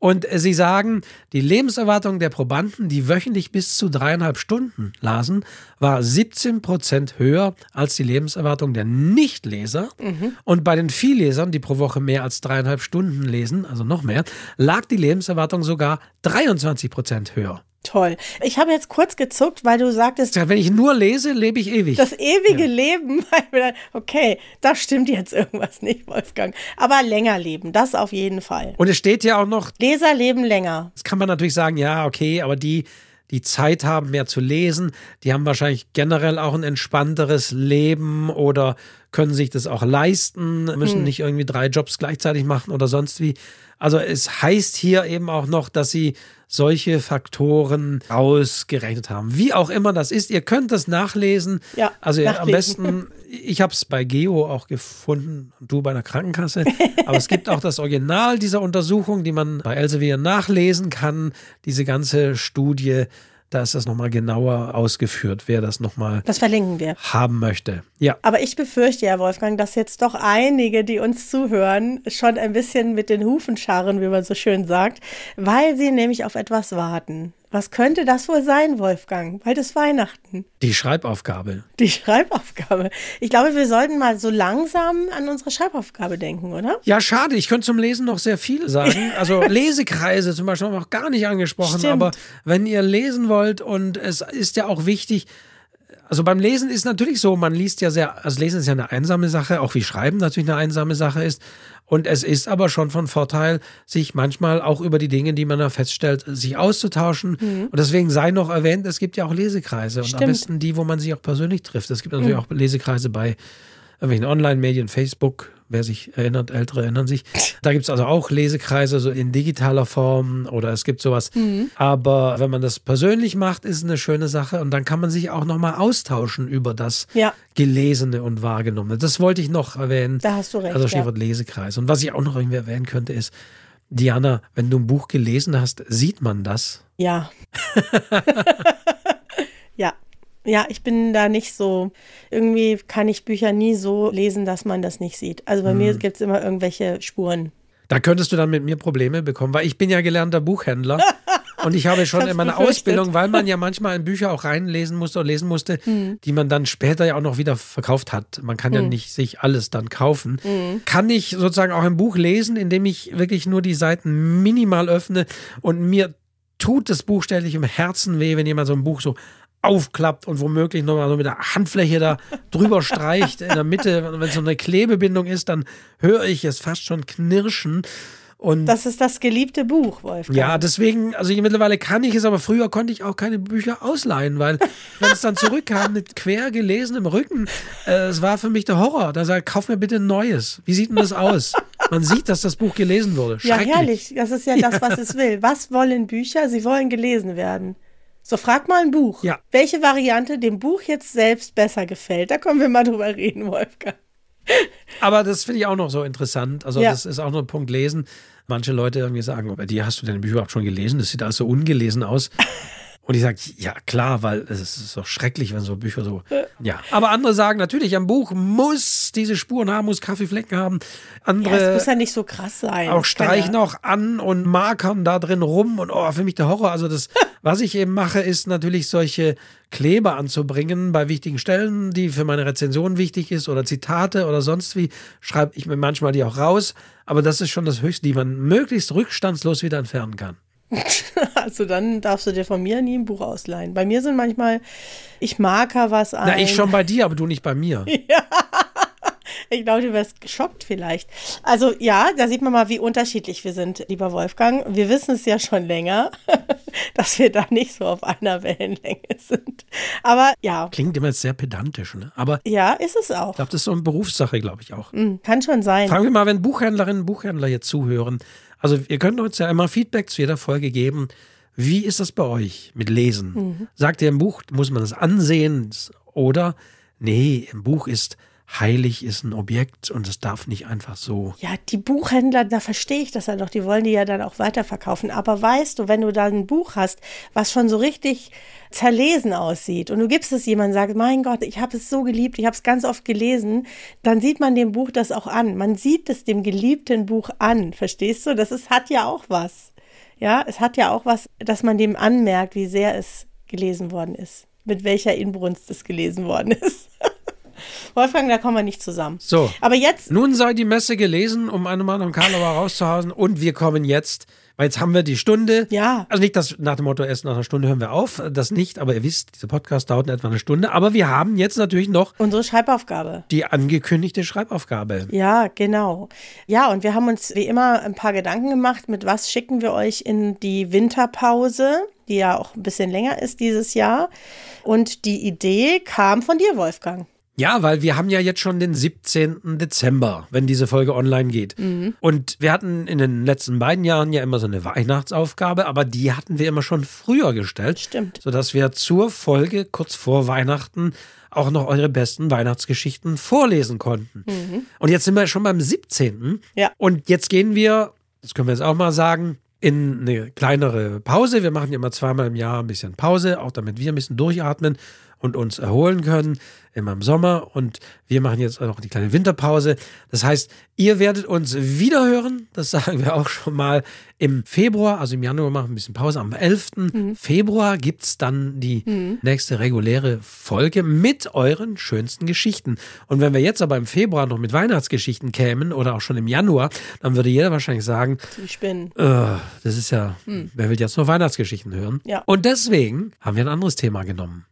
Speaker 3: Und sie sagen, die Lebenserwartung der Probanden, die wöchentlich bis zu dreieinhalb Stunden lasen, war 17 Prozent höher als die Lebenserwartung der Nichtleser. Mhm. Und bei den Viellesern, die pro Woche mehr als dreieinhalb Stunden lesen, also noch mehr, lag die Lebenserwartung sogar 23 Prozent höher.
Speaker 2: Toll. Ich habe jetzt kurz gezuckt, weil du sagtest.
Speaker 3: Ja, wenn ich nur lese, lebe ich ewig.
Speaker 2: Das ewige ja. Leben. Okay, da stimmt jetzt irgendwas nicht, Wolfgang. Aber länger leben, das auf jeden Fall.
Speaker 3: Und es steht ja auch noch.
Speaker 2: Leser leben länger.
Speaker 3: Das kann man natürlich sagen, ja, okay, aber die, die Zeit haben, mehr zu lesen, die haben wahrscheinlich generell auch ein entspannteres Leben oder können sich das auch leisten, müssen hm. nicht irgendwie drei Jobs gleichzeitig machen oder sonst wie. Also es heißt hier eben auch noch, dass sie solche Faktoren ausgerechnet haben. Wie auch immer das ist, ihr könnt das nachlesen.
Speaker 2: Ja,
Speaker 3: also nachlesen. am besten, ich habe es bei Geo auch gefunden, du bei einer Krankenkasse. Aber es gibt auch das Original dieser Untersuchung, die man bei Elsevier nachlesen kann. Diese ganze Studie da ist das nochmal genauer ausgeführt, wer das nochmal
Speaker 2: das verlinken wir.
Speaker 3: haben möchte. Ja.
Speaker 2: Aber ich befürchte ja, Wolfgang, dass jetzt doch einige, die uns zuhören, schon ein bisschen mit den Hufen scharren, wie man so schön sagt, weil sie nämlich auf etwas warten. Was könnte das wohl sein, Wolfgang? Bald ist Weihnachten.
Speaker 3: Die Schreibaufgabe.
Speaker 2: Die Schreibaufgabe. Ich glaube, wir sollten mal so langsam an unsere Schreibaufgabe denken, oder?
Speaker 3: Ja, schade. Ich könnte zum Lesen noch sehr viel sagen. Also Lesekreise zum Beispiel haben wir auch gar nicht angesprochen. Stimmt. Aber wenn ihr lesen wollt und es ist ja auch wichtig, also beim Lesen ist natürlich so, man liest ja sehr, also Lesen ist ja eine einsame Sache, auch wie Schreiben natürlich eine einsame Sache ist. Und es ist aber schon von Vorteil, sich manchmal auch über die Dinge, die man da feststellt, sich auszutauschen. Mhm. Und deswegen sei noch erwähnt, es gibt ja auch Lesekreise. Und am besten die, wo man sich auch persönlich trifft. Es gibt natürlich mhm. auch Lesekreise bei irgendwelchen Online-Medien, Facebook, wer sich erinnert, Ältere erinnern sich. Da gibt es also auch Lesekreise so in digitaler Form oder es gibt sowas. Mhm. Aber wenn man das persönlich macht, ist es eine schöne Sache und dann kann man sich auch nochmal austauschen über das
Speaker 2: ja.
Speaker 3: Gelesene und Wahrgenommene. Das wollte ich noch erwähnen.
Speaker 2: Da hast du recht.
Speaker 3: Also Stichwort ja. Lesekreis. Und was ich auch noch irgendwie erwähnen könnte, ist, Diana, wenn du ein Buch gelesen hast, sieht man das?
Speaker 2: Ja. ja. Ja, ich bin da nicht so, irgendwie kann ich Bücher nie so lesen, dass man das nicht sieht. Also bei hm. mir gibt es immer irgendwelche Spuren.
Speaker 3: Da könntest du dann mit mir Probleme bekommen, weil ich bin ja gelernter Buchhändler. Und ich habe schon in meiner Ausbildung, weil man ja manchmal in Bücher auch reinlesen musste oder lesen musste, hm. die man dann später ja auch noch wieder verkauft hat. Man kann hm. ja nicht sich alles dann kaufen. Hm. Kann ich sozusagen auch ein Buch lesen, indem ich wirklich nur die Seiten minimal öffne und mir tut es buchstäblich im Herzen weh, wenn jemand so ein Buch so aufklappt und womöglich nochmal so mit der Handfläche da drüber streicht in der Mitte. Wenn es so eine Klebebindung ist, dann höre ich es fast schon knirschen. Und
Speaker 2: das ist das geliebte Buch, Wolfgang.
Speaker 3: Ja, deswegen, also mittlerweile kann ich es, aber früher konnte ich auch keine Bücher ausleihen, weil wenn es dann zurückkam mit quer gelesenem Rücken, äh, es war für mich der Horror. Da sagt, kauf mir bitte ein neues. Wie sieht denn das aus? Man sieht, dass das Buch gelesen wurde.
Speaker 2: Ja, herrlich. Das ist ja das, was es will. Was wollen Bücher? Sie wollen gelesen werden. So, frag mal ein Buch.
Speaker 3: Ja.
Speaker 2: Welche Variante dem Buch jetzt selbst besser gefällt? Da können wir mal drüber reden, Wolfgang.
Speaker 3: Aber das finde ich auch noch so interessant. Also, ja. das ist auch noch ein Punkt Lesen. Manche Leute irgendwie sagen, bei dir hast du deine Bücher überhaupt schon gelesen? Das sieht alles so ungelesen aus. Und ich sage, ja klar, weil es ist doch schrecklich, wenn so Bücher so. Ja. Aber andere sagen natürlich, ein Buch muss diese Spuren haben, muss Kaffeeflecken haben. Andere. Ja,
Speaker 2: es muss ja nicht so krass sein.
Speaker 3: Auch streichen auch an und markern da drin rum und oh, für mich der Horror. Also das, was ich eben mache, ist natürlich solche Kleber anzubringen bei wichtigen Stellen, die für meine Rezension wichtig ist oder Zitate oder sonst wie, schreibe ich mir manchmal die auch raus. Aber das ist schon das Höchste, die man möglichst rückstandslos wieder entfernen kann.
Speaker 2: also dann darfst du dir von mir nie ein Buch ausleihen. Bei mir sind manchmal, ich marker was ein.
Speaker 3: Na, ich schon bei dir, aber du nicht bei mir.
Speaker 2: ja. Ich glaube, du wärst geschockt vielleicht. Also ja, da sieht man mal, wie unterschiedlich wir sind, lieber Wolfgang. Wir wissen es ja schon länger, dass wir da nicht so auf einer Wellenlänge sind. Aber ja.
Speaker 3: Klingt immer sehr pedantisch, ne? Aber
Speaker 2: ja, ist es auch.
Speaker 3: Ich glaube, das ist so eine Berufssache, glaube ich auch.
Speaker 2: Mhm, kann schon sein.
Speaker 3: Fragen wir mal, wenn Buchhändlerinnen und Buchhändler jetzt zuhören, also ihr könnt uns ja immer Feedback zu jeder Folge geben. Wie ist das bei euch mit Lesen? Mhm. Sagt ihr im Buch, muss man das ansehen? Oder nee, im Buch ist heilig ist ein Objekt und es darf nicht einfach so.
Speaker 2: Ja, die Buchhändler, da verstehe ich das ja noch, die wollen die ja dann auch weiterverkaufen. Aber weißt du, wenn du da ein Buch hast, was schon so richtig zerlesen aussieht und du gibst es jemandem, sagt, mein Gott, ich habe es so geliebt, ich habe es ganz oft gelesen, dann sieht man dem Buch das auch an. Man sieht es dem geliebten Buch an, verstehst du? Das ist, hat ja auch was. Ja, es hat ja auch was, dass man dem anmerkt, wie sehr es gelesen worden ist, mit welcher Inbrunst es gelesen worden ist. Wolfgang, da kommen wir nicht zusammen.
Speaker 3: So.
Speaker 2: Aber jetzt.
Speaker 3: Nun sei die Messe gelesen, um eine Mann und Karlauer rauszuhausen. Und wir kommen jetzt, weil jetzt haben wir die Stunde.
Speaker 2: Ja.
Speaker 3: Also nicht das nach dem Motto, erst nach einer Stunde hören wir auf. Das nicht, aber ihr wisst, dieser Podcast dauert etwa eine Stunde. Aber wir haben jetzt natürlich noch.
Speaker 2: Unsere Schreibaufgabe.
Speaker 3: Die angekündigte Schreibaufgabe.
Speaker 2: Ja, genau. Ja, und wir haben uns wie immer ein paar Gedanken gemacht, mit was schicken wir euch in die Winterpause die ja auch ein bisschen länger ist dieses Jahr. Und die Idee kam von dir, Wolfgang.
Speaker 3: Ja, weil wir haben ja jetzt schon den 17. Dezember, wenn diese Folge online geht. Mhm. Und wir hatten in den letzten beiden Jahren ja immer so eine Weihnachtsaufgabe, aber die hatten wir immer schon früher gestellt.
Speaker 2: Stimmt.
Speaker 3: Sodass wir zur Folge kurz vor Weihnachten auch noch eure besten Weihnachtsgeschichten vorlesen konnten. Mhm. Und jetzt sind wir schon beim 17.
Speaker 2: Ja.
Speaker 3: Und jetzt gehen wir, das können wir jetzt auch mal sagen, in eine kleinere Pause. Wir machen ja immer zweimal im Jahr ein bisschen Pause, auch damit wir ein bisschen durchatmen und uns erholen können, immer im Sommer. Und wir machen jetzt auch die kleine Winterpause. Das heißt, ihr werdet uns wieder hören. Das sagen wir auch schon mal im Februar. Also im Januar machen wir ein bisschen Pause. Am 11. Mhm. Februar gibt es dann die mhm. nächste reguläre Folge mit euren schönsten Geschichten. Und wenn wir jetzt aber im Februar noch mit Weihnachtsgeschichten kämen oder auch schon im Januar, dann würde jeder wahrscheinlich sagen,
Speaker 2: die spinnen.
Speaker 3: Äh, das ist ja, mhm. wer will jetzt noch Weihnachtsgeschichten hören?
Speaker 2: Ja.
Speaker 3: Und deswegen haben wir ein anderes Thema genommen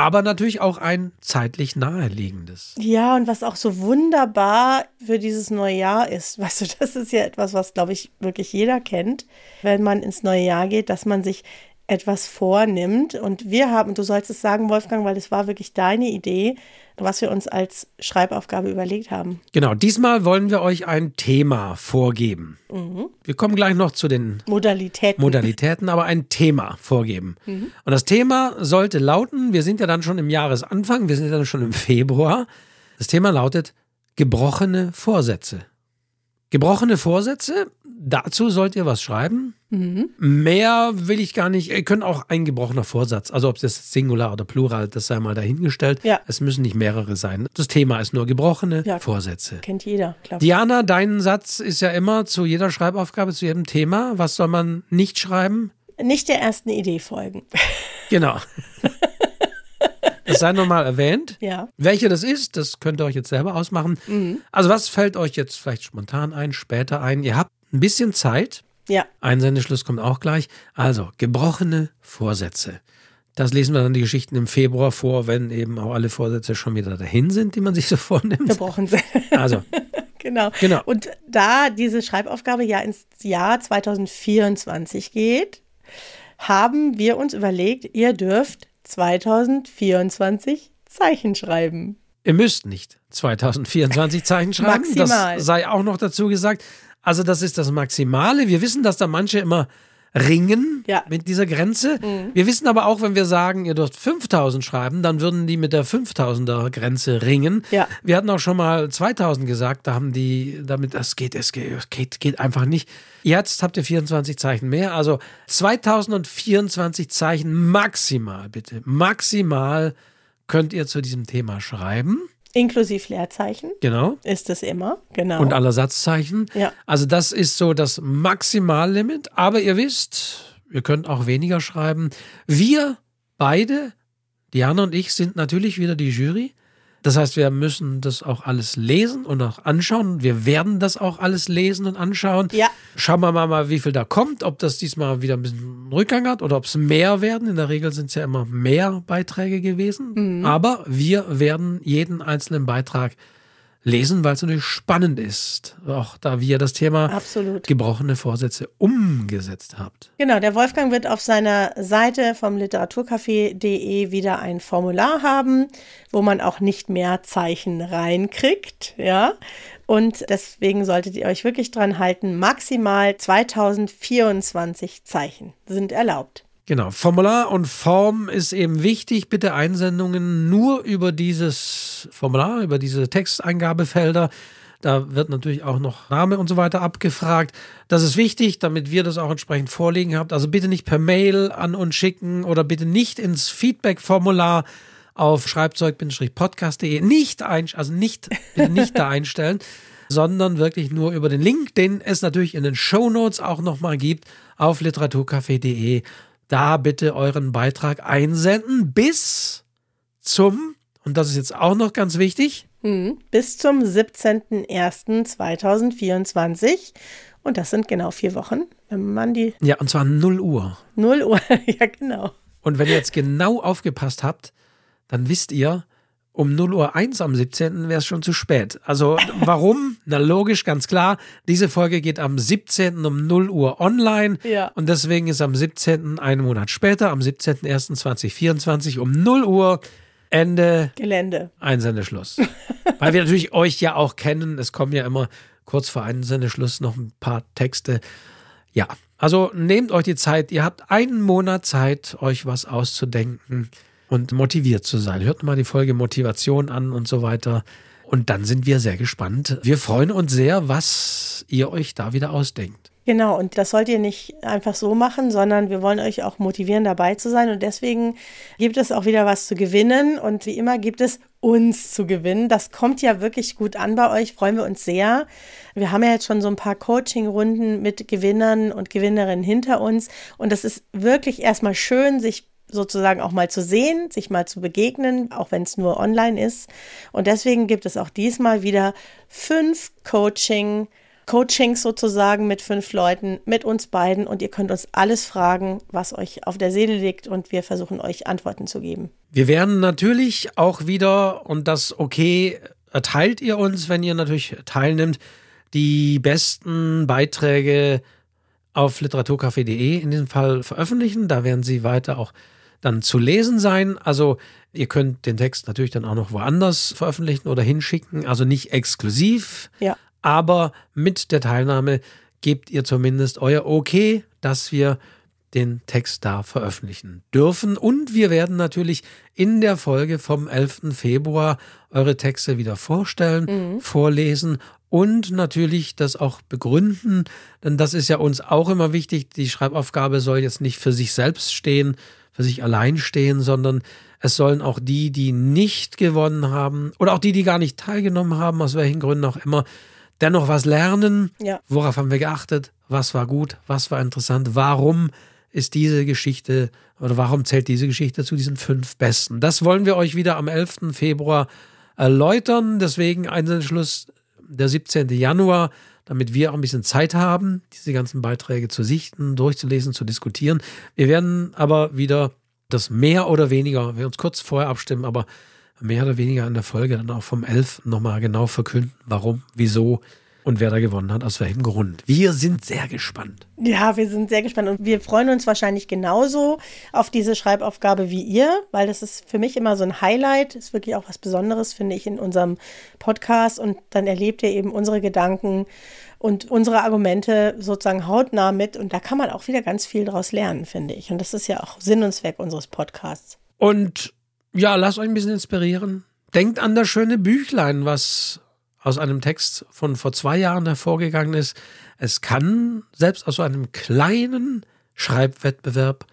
Speaker 3: aber natürlich auch ein zeitlich naheliegendes.
Speaker 2: Ja, und was auch so wunderbar für dieses neue Jahr ist, weißt du, das ist ja etwas, was, glaube ich, wirklich jeder kennt, wenn man ins neue Jahr geht, dass man sich etwas vornimmt. Und wir haben, du sollst es sagen, Wolfgang, weil es war wirklich deine Idee, was wir uns als Schreibaufgabe überlegt haben.
Speaker 3: Genau, diesmal wollen wir euch ein Thema vorgeben. Mhm. Wir kommen gleich noch zu den
Speaker 2: Modalitäten,
Speaker 3: Modalitäten aber ein Thema vorgeben. Mhm. Und das Thema sollte lauten, wir sind ja dann schon im Jahresanfang, wir sind ja dann schon im Februar. Das Thema lautet gebrochene Vorsätze. Gebrochene Vorsätze, dazu sollt ihr was schreiben. Mhm. Mehr will ich gar nicht. Ihr könnt auch ein gebrochener Vorsatz, also ob das Singular oder Plural, das sei mal dahingestellt.
Speaker 2: Ja.
Speaker 3: Es müssen nicht mehrere sein. Das Thema ist nur gebrochene ja, Vorsätze.
Speaker 2: Kennt jeder, klar.
Speaker 3: Diana, dein Satz ist ja immer zu jeder Schreibaufgabe, zu jedem Thema. Was soll man nicht schreiben?
Speaker 2: nicht der ersten Idee folgen.
Speaker 3: Genau. Es sei nochmal erwähnt.
Speaker 2: Ja.
Speaker 3: Welche das ist, das könnt ihr euch jetzt selber ausmachen. Mhm. Also, was fällt euch jetzt vielleicht spontan ein, später ein? Ihr habt ein bisschen Zeit.
Speaker 2: Ja.
Speaker 3: Einsendeschluss kommt auch gleich. Also, gebrochene Vorsätze. Das lesen wir dann die Geschichten im Februar vor, wenn eben auch alle Vorsätze schon wieder dahin sind, die man sich so vornimmt.
Speaker 2: Gebrochen sind.
Speaker 3: Also.
Speaker 2: genau.
Speaker 3: genau.
Speaker 2: Und da diese Schreibaufgabe ja ins Jahr 2024 geht, haben wir uns überlegt, ihr dürft 2024 Zeichen schreiben.
Speaker 3: Ihr müsst nicht 2024 Zeichen schreiben.
Speaker 2: Maximal.
Speaker 3: Das sei auch noch dazu gesagt. Also das ist das Maximale. Wir wissen, dass da manche immer ringen
Speaker 2: ja.
Speaker 3: mit dieser Grenze. Mhm. Wir wissen aber auch, wenn wir sagen, ihr dürft 5000 schreiben, dann würden die mit der 5000er Grenze ringen.
Speaker 2: Ja.
Speaker 3: Wir hatten auch schon mal 2000 gesagt, da haben die damit, das geht, es geht, geht, geht einfach nicht. Jetzt habt ihr 24 Zeichen mehr, also 2024 Zeichen maximal, bitte. Maximal könnt ihr zu diesem Thema schreiben.
Speaker 2: Inklusive Leerzeichen.
Speaker 3: Genau.
Speaker 2: Ist es immer, genau.
Speaker 3: Und aller Satzzeichen.
Speaker 2: Ja.
Speaker 3: Also das ist so das Maximallimit. Aber ihr wisst, ihr könnt auch weniger schreiben. Wir beide, Diana und ich, sind natürlich wieder die Jury. Das heißt, wir müssen das auch alles lesen und auch anschauen. Wir werden das auch alles lesen und anschauen.
Speaker 2: Ja.
Speaker 3: Schauen wir mal, wie viel da kommt, ob das diesmal wieder ein bisschen Rückgang hat oder ob es mehr werden. In der Regel sind es ja immer mehr Beiträge gewesen.
Speaker 2: Mhm.
Speaker 3: Aber wir werden jeden einzelnen Beitrag lesen, weil es natürlich spannend ist, auch da wir das Thema
Speaker 2: Absolut.
Speaker 3: gebrochene Vorsätze umgesetzt habt.
Speaker 2: Genau, der Wolfgang wird auf seiner Seite vom literaturcafé.de wieder ein Formular haben, wo man auch nicht mehr Zeichen reinkriegt, ja. Und deswegen solltet ihr euch wirklich dran halten, maximal 2024 Zeichen sind erlaubt.
Speaker 3: Genau, Formular und Form ist eben wichtig. Bitte Einsendungen nur über dieses Formular, über diese Texteingabefelder. Da wird natürlich auch noch Name und so weiter abgefragt. Das ist wichtig, damit wir das auch entsprechend vorliegen habt. Also bitte nicht per Mail an uns schicken oder bitte nicht ins Feedback-Formular auf schreibzeug-podcast.de nicht ein, also nicht, nicht da einstellen, sondern wirklich nur über den Link, den es natürlich in den Show Notes auch nochmal gibt auf literaturcafé.de da bitte euren Beitrag einsenden bis zum, und das ist jetzt auch noch ganz wichtig,
Speaker 2: hm, bis zum 17.01.2024. Und das sind genau vier Wochen, wenn man die.
Speaker 3: Ja, und zwar 0 Uhr.
Speaker 2: 0 Uhr, ja, genau.
Speaker 3: Und wenn ihr jetzt genau aufgepasst habt, dann wisst ihr, um 0 Uhr 1 am 17. wäre es schon zu spät. Also warum? Na logisch, ganz klar. Diese Folge geht am 17. um 0 Uhr online.
Speaker 2: Ja.
Speaker 3: Und deswegen ist am 17. einen Monat später, am 17.01.2024 um 0 Uhr Ende
Speaker 2: Gelände.
Speaker 3: Einsendeschluss. Weil wir natürlich euch ja auch kennen. Es kommen ja immer kurz vor Einsendeschluss noch ein paar Texte. Ja, also nehmt euch die Zeit. Ihr habt einen Monat Zeit, euch was auszudenken und motiviert zu sein. Hört mal die Folge Motivation an und so weiter. Und dann sind wir sehr gespannt. Wir freuen uns sehr, was ihr euch da wieder ausdenkt.
Speaker 2: Genau, und das sollt ihr nicht einfach so machen, sondern wir wollen euch auch motivieren, dabei zu sein. Und deswegen gibt es auch wieder was zu gewinnen. Und wie immer gibt es uns zu gewinnen. Das kommt ja wirklich gut an bei euch, freuen wir uns sehr. Wir haben ja jetzt schon so ein paar Coaching-Runden mit Gewinnern und Gewinnerinnen hinter uns. Und das ist wirklich erstmal schön, sich sozusagen auch mal zu sehen, sich mal zu begegnen, auch wenn es nur online ist. Und deswegen gibt es auch diesmal wieder fünf Coaching, Coachings sozusagen mit fünf Leuten, mit uns beiden. Und ihr könnt uns alles fragen, was euch auf der Seele liegt. Und wir versuchen euch Antworten zu geben.
Speaker 3: Wir werden natürlich auch wieder, und das okay, erteilt ihr uns, wenn ihr natürlich teilnimmt, die besten Beiträge auf literaturcafé.de in diesem Fall veröffentlichen. Da werden sie weiter auch dann zu lesen sein. Also ihr könnt den Text natürlich dann auch noch woanders veröffentlichen oder hinschicken, also nicht exklusiv,
Speaker 2: Ja.
Speaker 3: aber mit der Teilnahme gebt ihr zumindest euer Okay, dass wir den Text da veröffentlichen dürfen. Und wir werden natürlich in der Folge vom 11. Februar eure Texte wieder vorstellen, vorlesen und natürlich das auch begründen, denn das ist ja uns auch immer wichtig. Die Schreibaufgabe soll jetzt nicht für sich selbst stehen, für sich allein stehen, sondern es sollen auch die, die nicht gewonnen haben oder auch die, die gar nicht teilgenommen haben, aus welchen Gründen auch immer, dennoch was lernen.
Speaker 2: Ja.
Speaker 3: Worauf haben wir geachtet? Was war gut? Was war interessant? Warum ist diese Geschichte oder warum zählt diese Geschichte zu diesen fünf besten? Das wollen wir euch wieder am 11. Februar erläutern. Deswegen Einzelschluss der 17. Januar, damit wir auch ein bisschen Zeit haben, diese ganzen Beiträge zu sichten, durchzulesen, zu diskutieren. Wir werden aber wieder das mehr oder weniger, wir uns kurz vorher abstimmen, aber mehr oder weniger in der Folge dann auch vom 11 nochmal genau verkünden, warum, wieso, und wer da gewonnen hat, aus welchem Grund. Wir sind sehr gespannt.
Speaker 2: Ja, wir sind sehr gespannt und wir freuen uns wahrscheinlich genauso auf diese Schreibaufgabe wie ihr, weil das ist für mich immer so ein Highlight, ist wirklich auch was Besonderes, finde ich, in unserem Podcast und dann erlebt ihr eben unsere Gedanken und unsere Argumente sozusagen hautnah mit und da kann man auch wieder ganz viel draus lernen, finde ich. Und das ist ja auch Sinn und Zweck unseres Podcasts.
Speaker 3: Und ja, lasst euch ein bisschen inspirieren. Denkt an das schöne Büchlein, was aus einem Text von vor zwei Jahren hervorgegangen ist. Es kann selbst aus so einem kleinen Schreibwettbewerb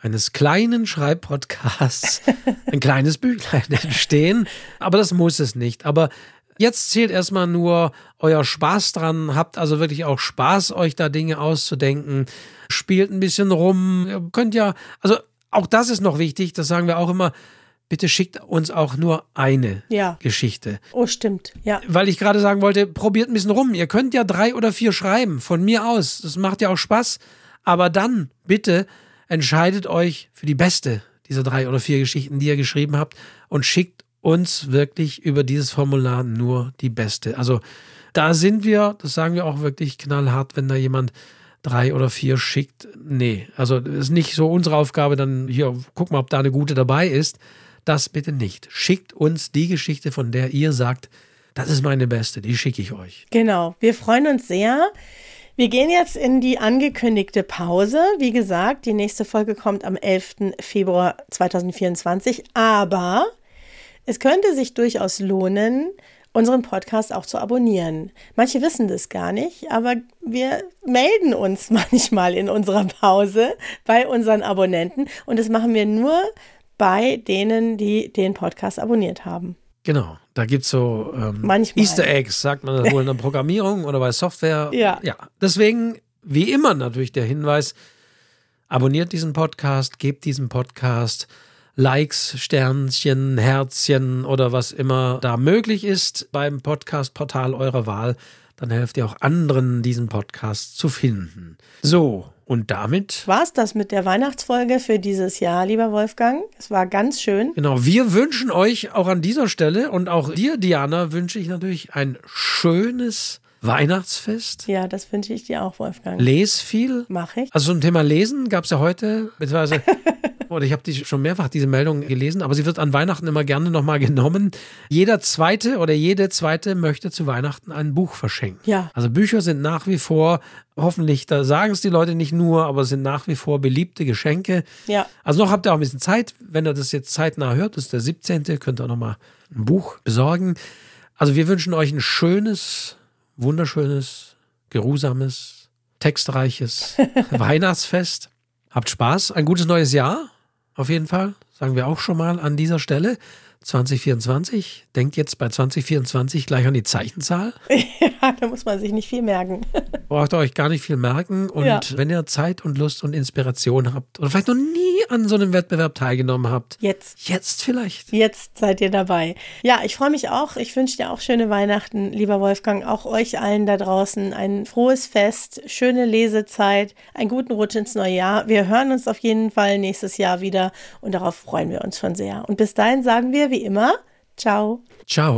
Speaker 3: eines kleinen Schreibpodcasts ein kleines Büchlein entstehen. Aber das muss es nicht. Aber jetzt zählt erstmal nur euer Spaß dran. Habt also wirklich auch Spaß, euch da Dinge auszudenken. Spielt ein bisschen rum. Ihr könnt ja, also auch das ist noch wichtig. Das sagen wir auch immer bitte schickt uns auch nur eine ja. Geschichte.
Speaker 2: Oh, stimmt, ja.
Speaker 3: Weil ich gerade sagen wollte, probiert ein bisschen rum. Ihr könnt ja drei oder vier schreiben, von mir aus. Das macht ja auch Spaß. Aber dann, bitte, entscheidet euch für die beste dieser drei oder vier Geschichten, die ihr geschrieben habt und schickt uns wirklich über dieses Formular nur die beste. Also da sind wir, das sagen wir auch wirklich knallhart, wenn da jemand drei oder vier schickt. Nee, also ist nicht so unsere Aufgabe, dann hier, guck mal, ob da eine gute dabei ist. Das bitte nicht. Schickt uns die Geschichte, von der ihr sagt, das ist meine beste, die schicke ich euch.
Speaker 2: Genau, wir freuen uns sehr. Wir gehen jetzt in die angekündigte Pause. Wie gesagt, die nächste Folge kommt am 11. Februar 2024. Aber es könnte sich durchaus lohnen, unseren Podcast auch zu abonnieren. Manche wissen das gar nicht, aber wir melden uns manchmal in unserer Pause bei unseren Abonnenten und das machen wir nur bei denen, die den Podcast abonniert haben.
Speaker 3: Genau, da gibt es so ähm, Easter Eggs, sagt man das wohl in der Programmierung oder bei Software.
Speaker 2: Ja.
Speaker 3: ja. Deswegen, wie immer, natürlich der Hinweis: abonniert diesen Podcast, gebt diesem Podcast Likes, Sternchen, Herzchen oder was immer da möglich ist beim Podcast-Portal eurer Wahl. Dann helft ihr auch anderen, diesen Podcast zu finden. So, und damit
Speaker 2: war es das mit der Weihnachtsfolge für dieses Jahr, lieber Wolfgang. Es war ganz schön.
Speaker 3: Genau, wir wünschen euch auch an dieser Stelle und auch dir, Diana, wünsche ich natürlich ein schönes Weihnachtsfest.
Speaker 2: Ja, das wünsche ich dir auch, Wolfgang.
Speaker 3: Les viel.
Speaker 2: Mache ich.
Speaker 3: Also zum Thema Lesen gab es ja heute, beziehungsweise oder ich habe die schon mehrfach diese Meldung gelesen, aber sie wird an Weihnachten immer gerne nochmal genommen. Jeder zweite oder jede zweite möchte zu Weihnachten ein Buch verschenken.
Speaker 2: Ja.
Speaker 3: Also Bücher sind nach wie vor, hoffentlich, da sagen es die Leute nicht nur, aber sind nach wie vor beliebte Geschenke.
Speaker 2: Ja.
Speaker 3: Also noch habt ihr auch ein bisschen Zeit, wenn ihr das jetzt zeitnah hört, das ist der 17., könnt ihr nochmal ein Buch besorgen. Also wir wünschen euch ein schönes, wunderschönes, geruhsames, textreiches Weihnachtsfest. Habt Spaß, ein gutes neues Jahr auf jeden Fall, sagen wir auch schon mal an dieser Stelle. 2024. Denkt jetzt bei 2024 gleich an die Zeichenzahl.
Speaker 2: Ja, da muss man sich nicht viel merken.
Speaker 3: Braucht ihr euch gar nicht viel merken. Und ja. wenn ihr Zeit und Lust und Inspiration habt oder vielleicht noch nie an so einem Wettbewerb teilgenommen habt.
Speaker 2: Jetzt.
Speaker 3: Jetzt vielleicht.
Speaker 2: Jetzt seid ihr dabei. Ja, ich freue mich auch. Ich wünsche dir auch schöne Weihnachten, lieber Wolfgang. Auch euch allen da draußen ein frohes Fest, schöne Lesezeit, einen guten Rutsch ins neue Jahr. Wir hören uns auf jeden Fall nächstes Jahr wieder und darauf freuen wir uns schon sehr. Und bis dahin sagen wir, wie immer, ciao.
Speaker 3: Ciao.